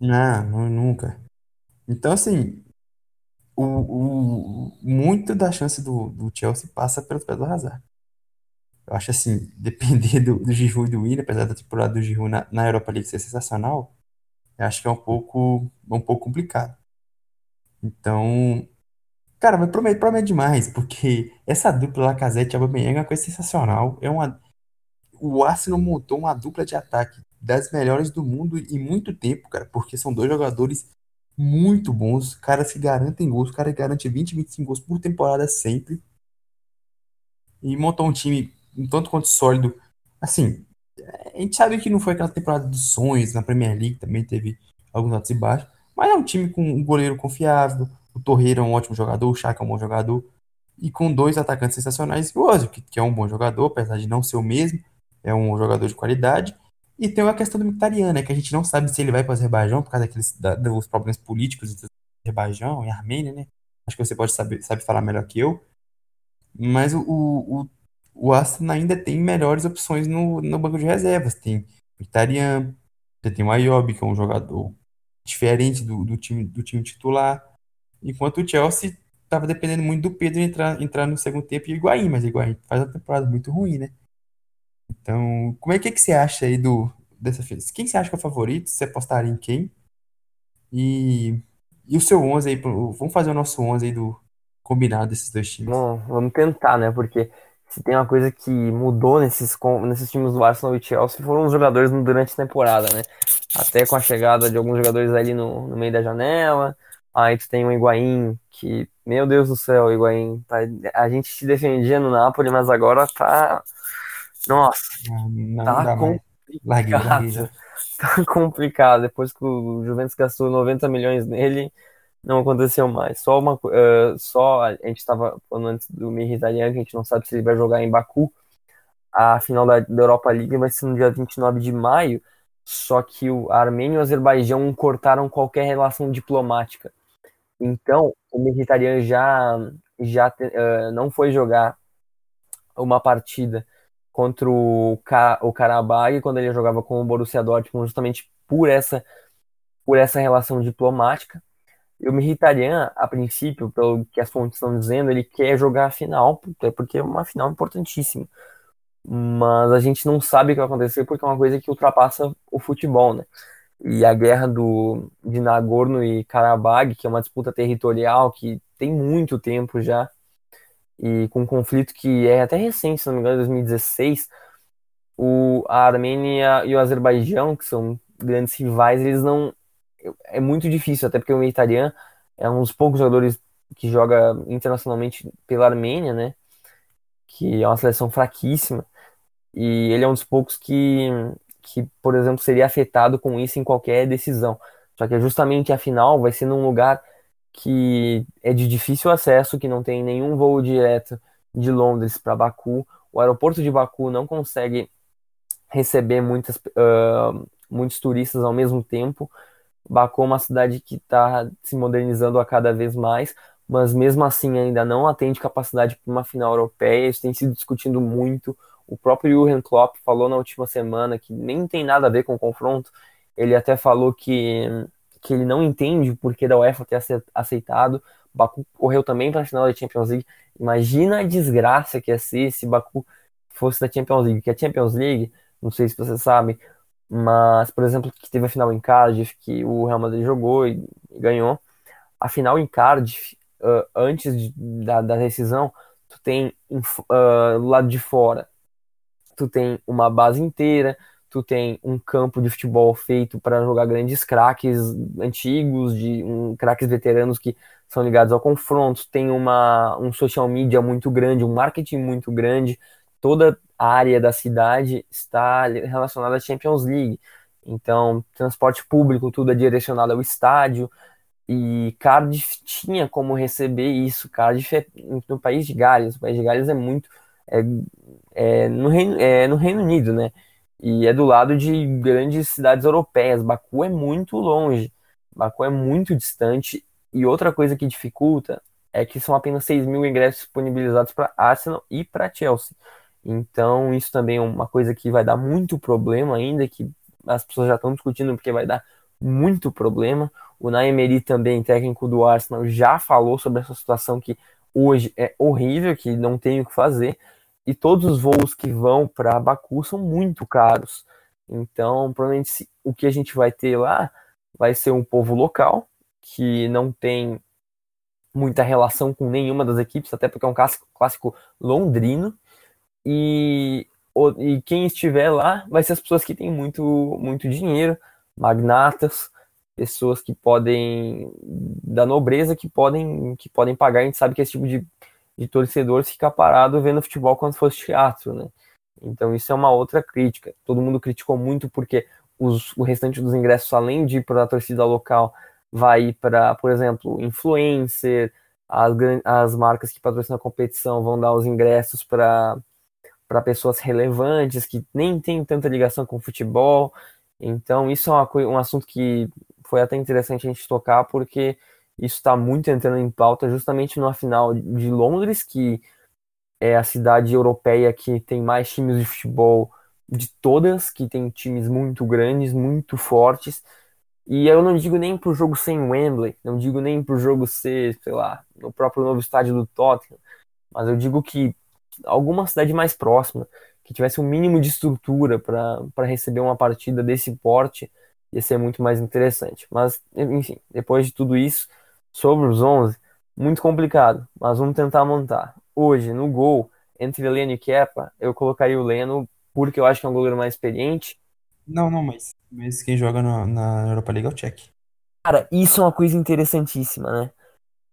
Não, nunca. Então, assim, o, o, muito da chance do, do Chelsea passa pelos pés do Hazard. Eu acho assim, [LAUGHS] depender do, do Giroud e do Willian, apesar da temporada do Giroud na, na Europa League ser sensacional, eu acho que é um pouco, um pouco complicado. Então, cara, mas promete, promete demais, porque essa dupla Lacazette e Aubameyang é uma coisa sensacional. É uma, o Arsenal montou uma dupla de ataque das melhores do mundo em muito tempo, cara, porque são dois jogadores muito bons, caras que garantem gols, cara garante 20, 25 gols por temporada sempre. E montou um time um tanto quanto sólido. Assim, a gente sabe que não foi aquela temporada dos sonhos na Premier League, também teve alguns altos e baixos, mas é um time com um goleiro confiável, o Torreira é um ótimo jogador, o Chaka é um bom jogador, e com dois atacantes sensacionais, o Ozil, que, que é um bom jogador, apesar de não ser o mesmo, é um jogador de qualidade, e tem a questão do Mkhitaryan, né, que a gente não sabe se ele vai para o Azerbaijão por causa daqueles, da, dos problemas políticos entre Azerbaijão e Armênia, né, acho que você pode saber, sabe falar melhor que eu, mas o, o, o Aston ainda tem melhores opções no, no banco de reservas. Tem o Itarian, você tem o Ayobi, que é um jogador diferente do, do, time, do time titular. Enquanto o Chelsea estava dependendo muito do Pedro entrar, entrar no segundo tempo e o Higuaín, mas o Higuaín faz uma temporada muito ruim, né? Então, como é que, é que você acha aí do, dessa vez? Quem você acha que é o favorito? Você apostaria em quem? E, e o seu 11 aí, vamos fazer o nosso 11 aí do combinado desses dois times. Bom, vamos tentar, né? Porque se tem uma coisa que mudou nesses, nesses times do Arsenal e Chelsea foram os jogadores durante a temporada, né? Até com a chegada de alguns jogadores ali no, no meio da janela. Aí tu tem o Higuaín, que, meu Deus do céu, Higuaín, tá, a gente te defendia no Napoli, mas agora tá. Nossa, não, tá complicado. Larguei, larguei [LAUGHS] tá complicado. Depois que o Juventus gastou 90 milhões nele, não aconteceu mais. Só uma uh, só a gente estava falando antes do Mkhitaryan, que a gente não sabe se ele vai jogar em Baku. A final da, da Europa League vai ser no dia 29 de maio, só que o Armênia e o Azerbaijão cortaram qualquer relação diplomática. Então, o Mkhitaryan já já uh, não foi jogar uma partida contra o, Ka, o Karabag quando ele jogava com o Borussia Dortmund justamente por essa por essa relação diplomática eu me irritaria, a princípio, pelo que as fontes estão dizendo, ele quer jogar a final, porque é uma final importantíssima. mas a gente não sabe o que vai acontecer porque é uma coisa que ultrapassa o futebol, né? E a guerra do, de Nagorno e Karabakh, que é uma disputa territorial que tem muito tempo já, e com um conflito que é até recente, se não me engano, 2016, o, a Armênia e o Azerbaijão, que são grandes rivais, eles não. É muito difícil, até porque o Mkhitaryan é um dos poucos jogadores que joga internacionalmente pela Armênia, né? Que é uma seleção fraquíssima. E ele é um dos poucos que, que, por exemplo, seria afetado com isso em qualquer decisão. Só que é justamente a final vai ser num lugar que é de difícil acesso, que não tem nenhum voo direto de Londres para Baku. O aeroporto de Baku não consegue receber muitas, uh, muitos turistas ao mesmo tempo. Baku é uma cidade que está se modernizando a cada vez mais, mas mesmo assim ainda não atende capacidade para uma final europeia. Isso tem sido discutido muito. O próprio Jurgen Klopp falou na última semana que nem tem nada a ver com o confronto. Ele até falou que, que ele não entende o porquê da UEFA ter aceitado. Baku correu também para a final da Champions League. Imagina a desgraça que ia ser se Baku fosse da Champions League, que a Champions League, não sei se você sabe, mas, por exemplo, que teve a final em Cardiff, que o Real Madrid jogou e ganhou. A final em Cardiff, uh, antes de, da, da decisão, tu tem uh, do lado de fora tu tem uma base inteira, tu tem um campo de futebol feito para jogar grandes craques antigos, de um, craques veteranos que são ligados ao confronto, tem uma, um social media muito grande, um marketing muito grande, toda a área da cidade está relacionada à Champions League. Então, transporte público, tudo é direcionado ao estádio. E Cardiff tinha como receber isso. Cardiff é no país de Gales. O país de Gales é muito é, é, no, Reino, é no Reino Unido, né? E é do lado de grandes cidades europeias. Baku é muito longe, Baku é muito distante. E outra coisa que dificulta é que são apenas 6 mil ingressos disponibilizados para Arsenal e para Chelsea. Então, isso também é uma coisa que vai dar muito problema ainda, que as pessoas já estão discutindo porque vai dar muito problema. O Naemeri também, técnico do Arsenal, já falou sobre essa situação que hoje é horrível, que não tem o que fazer e todos os voos que vão para Baku são muito caros. Então, provavelmente o que a gente vai ter lá vai ser um povo local que não tem muita relação com nenhuma das equipes, até porque é um clássico, clássico londrino. E, e quem estiver lá vai ser as pessoas que têm muito, muito dinheiro, magnatas, pessoas que podem da nobreza que podem que podem pagar. A gente sabe que esse tipo de de torcedor ficar parado vendo futebol como se fosse teatro, né? Então isso é uma outra crítica. Todo mundo criticou muito porque os, o restante dos ingressos, além de ir para a torcida local, vai para, por exemplo, influencer, as, as marcas que patrocinam a competição vão dar os ingressos para pessoas relevantes que nem tem tanta ligação com futebol. Então, isso é uma, um assunto que foi até interessante a gente tocar, porque isso está muito entrando em pauta justamente numa final de Londres, que é a cidade europeia que tem mais times de futebol de todas, que tem times muito grandes, muito fortes. E eu não digo nem pro jogo sem Wembley, não digo nem pro jogo ser, sei lá, no próprio novo estádio do Tottenham, mas eu digo que alguma cidade mais próxima, que tivesse um mínimo de estrutura para receber uma partida desse porte, ia ser muito mais interessante. Mas, enfim, depois de tudo isso, Sobre os 11, muito complicado, mas vamos tentar montar. Hoje, no gol, entre Leno e Kepa, eu colocaria o Leno porque eu acho que é um goleiro mais experiente. Não, não, mas, mas quem joga no, na Europa League é o Czech. Cara, isso é uma coisa interessantíssima, né?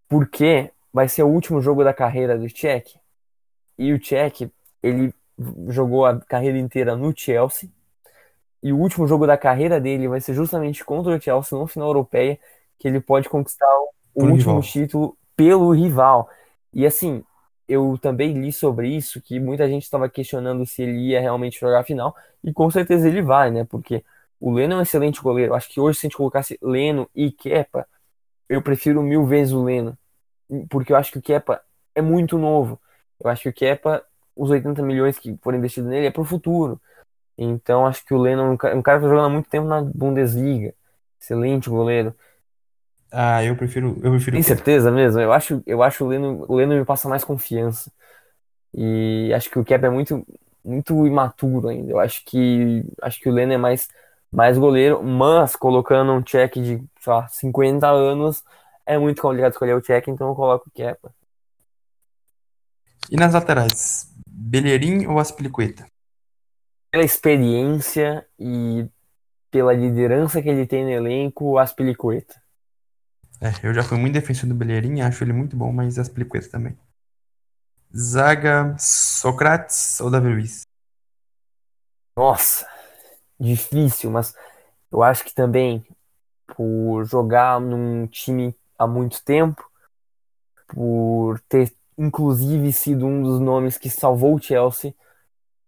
Porque vai ser o último jogo da carreira do Czech. E o Czech, ele jogou a carreira inteira no Chelsea. E o último jogo da carreira dele vai ser justamente contra o Chelsea no final europeia, que ele pode conquistar o último rival. título pelo rival. E assim, eu também li sobre isso, que muita gente estava questionando se ele ia realmente jogar a final, e com certeza ele vai, né? Porque o Leno é um excelente goleiro. Acho que hoje, se a gente colocasse Leno e Kepa, eu prefiro mil vezes o Leno. Porque eu acho que o Kepa é muito novo. Eu acho que o Kepa, os 80 milhões que foram investidos nele, é pro futuro. Então acho que o Leno é um cara que tá jogando há muito tempo na Bundesliga. Excelente goleiro. Ah, eu prefiro, eu prefiro. Tem certeza mesmo? Eu acho, eu acho o Leno, o Leno me passa mais confiança. E acho que o Cap é muito, muito imaturo ainda. Eu acho que acho que o Leno é mais mais goleiro, mas colocando um check de, sei lá, 50 anos, é muito complicado escolher o check, então eu coloco o Kepa. E nas laterais, Bellerin ou Aspilicueta? Pela experiência e pela liderança que ele tem no elenco, Aspilicueta. É, eu já fui muito defensor do Bellerin, acho ele muito bom, mas Aspilicueta também. Zaga, Socrates ou Davi Luiz? Nossa, difícil, mas eu acho que também por jogar num time há muito tempo, por ter inclusive sido um dos nomes que salvou o Chelsea,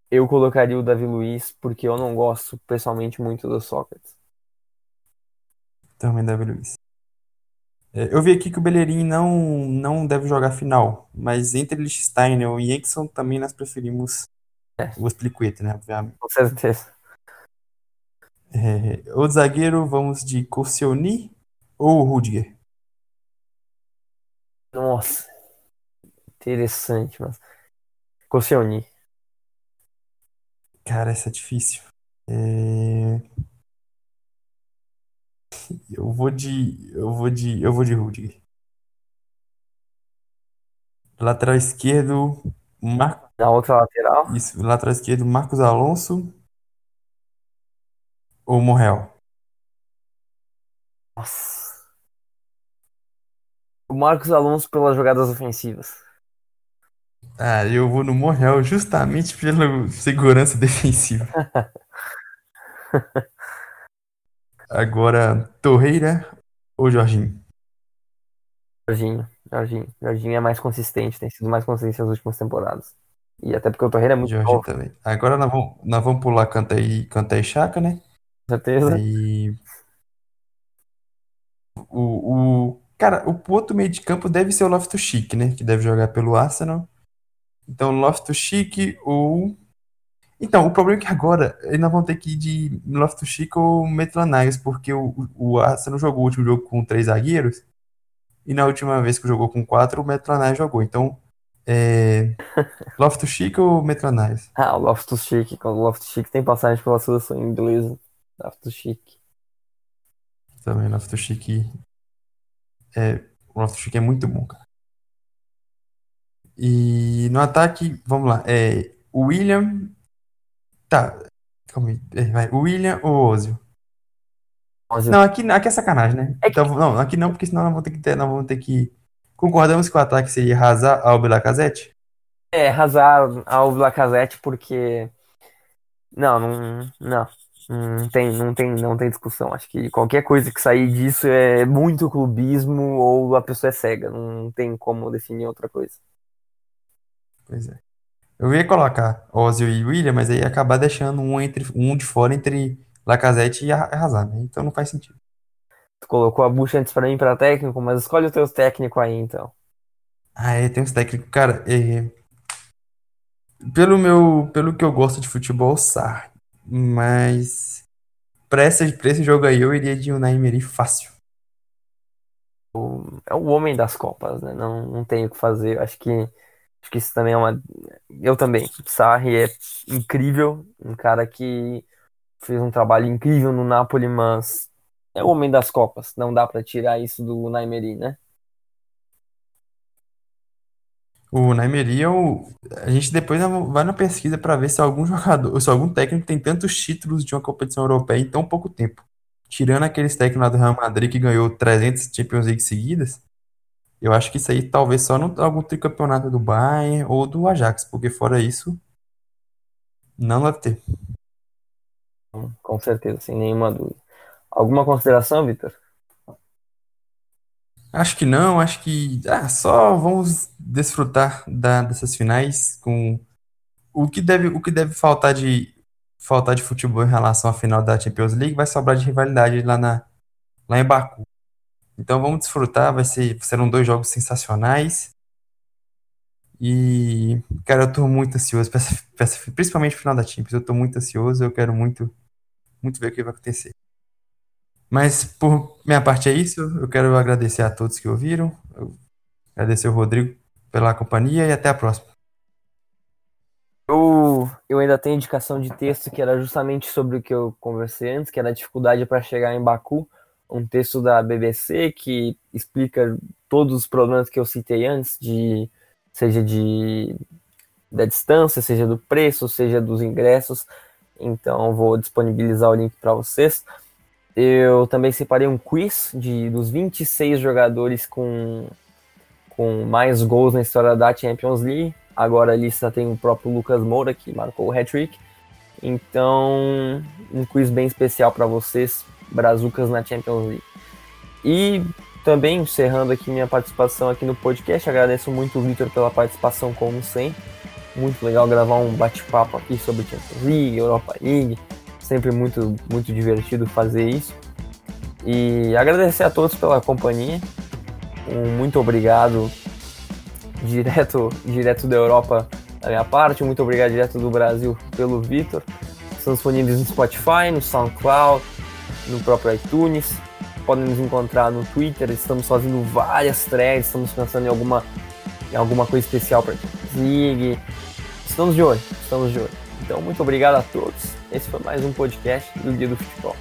eu colocaria o Davi Luiz, porque eu não gosto pessoalmente muito do Sócrates. Também Davi Luiz. É, eu vi aqui que o Bellerin não, não deve jogar final, mas entre Lichtstein e Jackson também nós preferimos é. o né? Obviamente. Com certeza. É, o zagueiro, vamos de Koscielny ou Rudiger? Nossa, interessante, mas Koscielny. Cara, essa é difícil. É... Eu vou de. Eu vou de. Eu vou de Rudiger. Lateral esquerdo, Marco. Na outra lateral? Isso, lateral esquerdo, Marcos Alonso ou Morrel? Nossa. O Marcos Alonso pelas jogadas ofensivas. Ah, eu vou no Morrel justamente pela segurança [LAUGHS] defensiva. [LAUGHS] Agora, Torreira ou Jorginho? Jorginho, Jorginho. Jorginho é mais consistente, tem sido mais consistente nas últimas temporadas. E até porque o Torreira é muito Jorginho novo. também. Agora nós vamos, nós vamos pular Canta e, Canta e Chaca, né? Com certeza. E... O, o, cara, o outro meio de campo deve ser o Loftus-Cheek, né? Que deve jogar pelo Arsenal. Então, Loftus-Cheek ou então, o problema é que agora nós vamos ter que ir de Loftus-Cheek ou Maitland porque o, o Arsenal jogou o último jogo com três zagueiros e na última vez que jogou com quatro, o Maitland jogou. Então, é... [LAUGHS] Loftus-Cheek ou Maitland Ah, o Loftus-Cheek. O Loftus-Cheek tem passagem pela seleção inglesa. Loftus-Cheek. Também, Loftus-Cheek. É... O Loftus-Cheek é muito bom, cara. E no ataque, vamos lá. É, William Tá, calma aí. É, vai. William ou Ozio? Ozio. Não, aqui, aqui é sacanagem, né? É que... Então, não, aqui não, porque senão nós vamos ter que ter, nós vamos ter que. Concordamos que o ataque seria Hazard ao Lacazette? É, Hazard ao Lacazette, porque. Não, não. Não. Não tem, não, tem, não tem discussão. Acho que qualquer coisa que sair disso é muito clubismo ou a pessoa é cega. Não tem como definir outra coisa. Pois é. Eu ia colocar Ozil e William, mas aí ia acabar deixando um, entre, um de fora entre Lacazette e Hazard, né? Então não faz sentido. Tu colocou a bucha antes pra mim para técnico, mas escolhe os teus técnicos aí, então. Ah, é, tem uns técnicos. Cara, é... pelo meu, pelo que eu gosto de futebol, Sar. Mas pra, essa, pra esse jogo aí eu iria de Unai Emery fácil. O, é o homem das Copas, né? Não, não tem o que fazer. Acho que Acho que isso também é uma. Eu também. Sarri é incrível, um cara que fez um trabalho incrível no Napoli, mas é o homem das Copas. Não dá para tirar isso do Naimeri, né? O Naimeri. A gente depois vai na pesquisa para ver se algum jogador, se algum técnico tem tantos títulos de uma competição europeia em tão pouco tempo. Tirando aqueles técnicos lá do Real Madrid que ganhou 300 Champions League seguidas, eu acho que isso aí talvez só no algum tricampeonato do Bayern ou do Ajax, porque fora isso, não deve ter. Com certeza, sem nenhuma dúvida. Alguma consideração, Vitor? Acho que não, acho que ah, só vamos desfrutar da, dessas finais com o que deve o que deve faltar de faltar de futebol em relação à final da Champions League vai sobrar de rivalidade lá na lá em Baku. Então vamos desfrutar, vai ser, serão dois jogos sensacionais. E, cara, eu tô muito ansioso, [LAUGHS] principalmente no final da Champions, eu tô muito ansioso, eu quero muito, muito ver o que vai acontecer. Mas por minha parte é isso, eu quero agradecer a todos que ouviram, agradecer o Rodrigo pela companhia e até a próxima. Eu eu ainda tenho indicação de texto que era justamente sobre o que eu conversei antes, que era a dificuldade para chegar em Baku, um texto da BBC que explica todos os problemas que eu citei antes, de seja de da distância, seja do preço, seja dos ingressos. Então vou disponibilizar o link para vocês. Eu também separei um quiz de dos 26 jogadores com com mais gols na história da Champions League. Agora a lista tem o próprio Lucas Moura, que marcou o hat-trick. Então, um quiz bem especial para vocês, Brazucas na Champions League. E também, encerrando aqui minha participação aqui no podcast, agradeço muito o Victor pela participação, como sempre. Muito legal gravar um bate-papo aqui sobre Champions League, Europa League. Sempre muito, muito divertido fazer isso. E agradecer a todos pela companhia. Um muito obrigado direto, direto da Europa da minha parte. Muito obrigado direto do Brasil pelo Vitor. Estamos disponíveis no Spotify, no SoundCloud, no próprio iTunes. Podem nos encontrar no Twitter. Estamos fazendo várias threads. Estamos pensando em alguma, em alguma coisa especial para League. Estamos de olho, estamos de olho. Então, muito obrigado a todos. Esse foi mais um podcast do Dia do Futebol.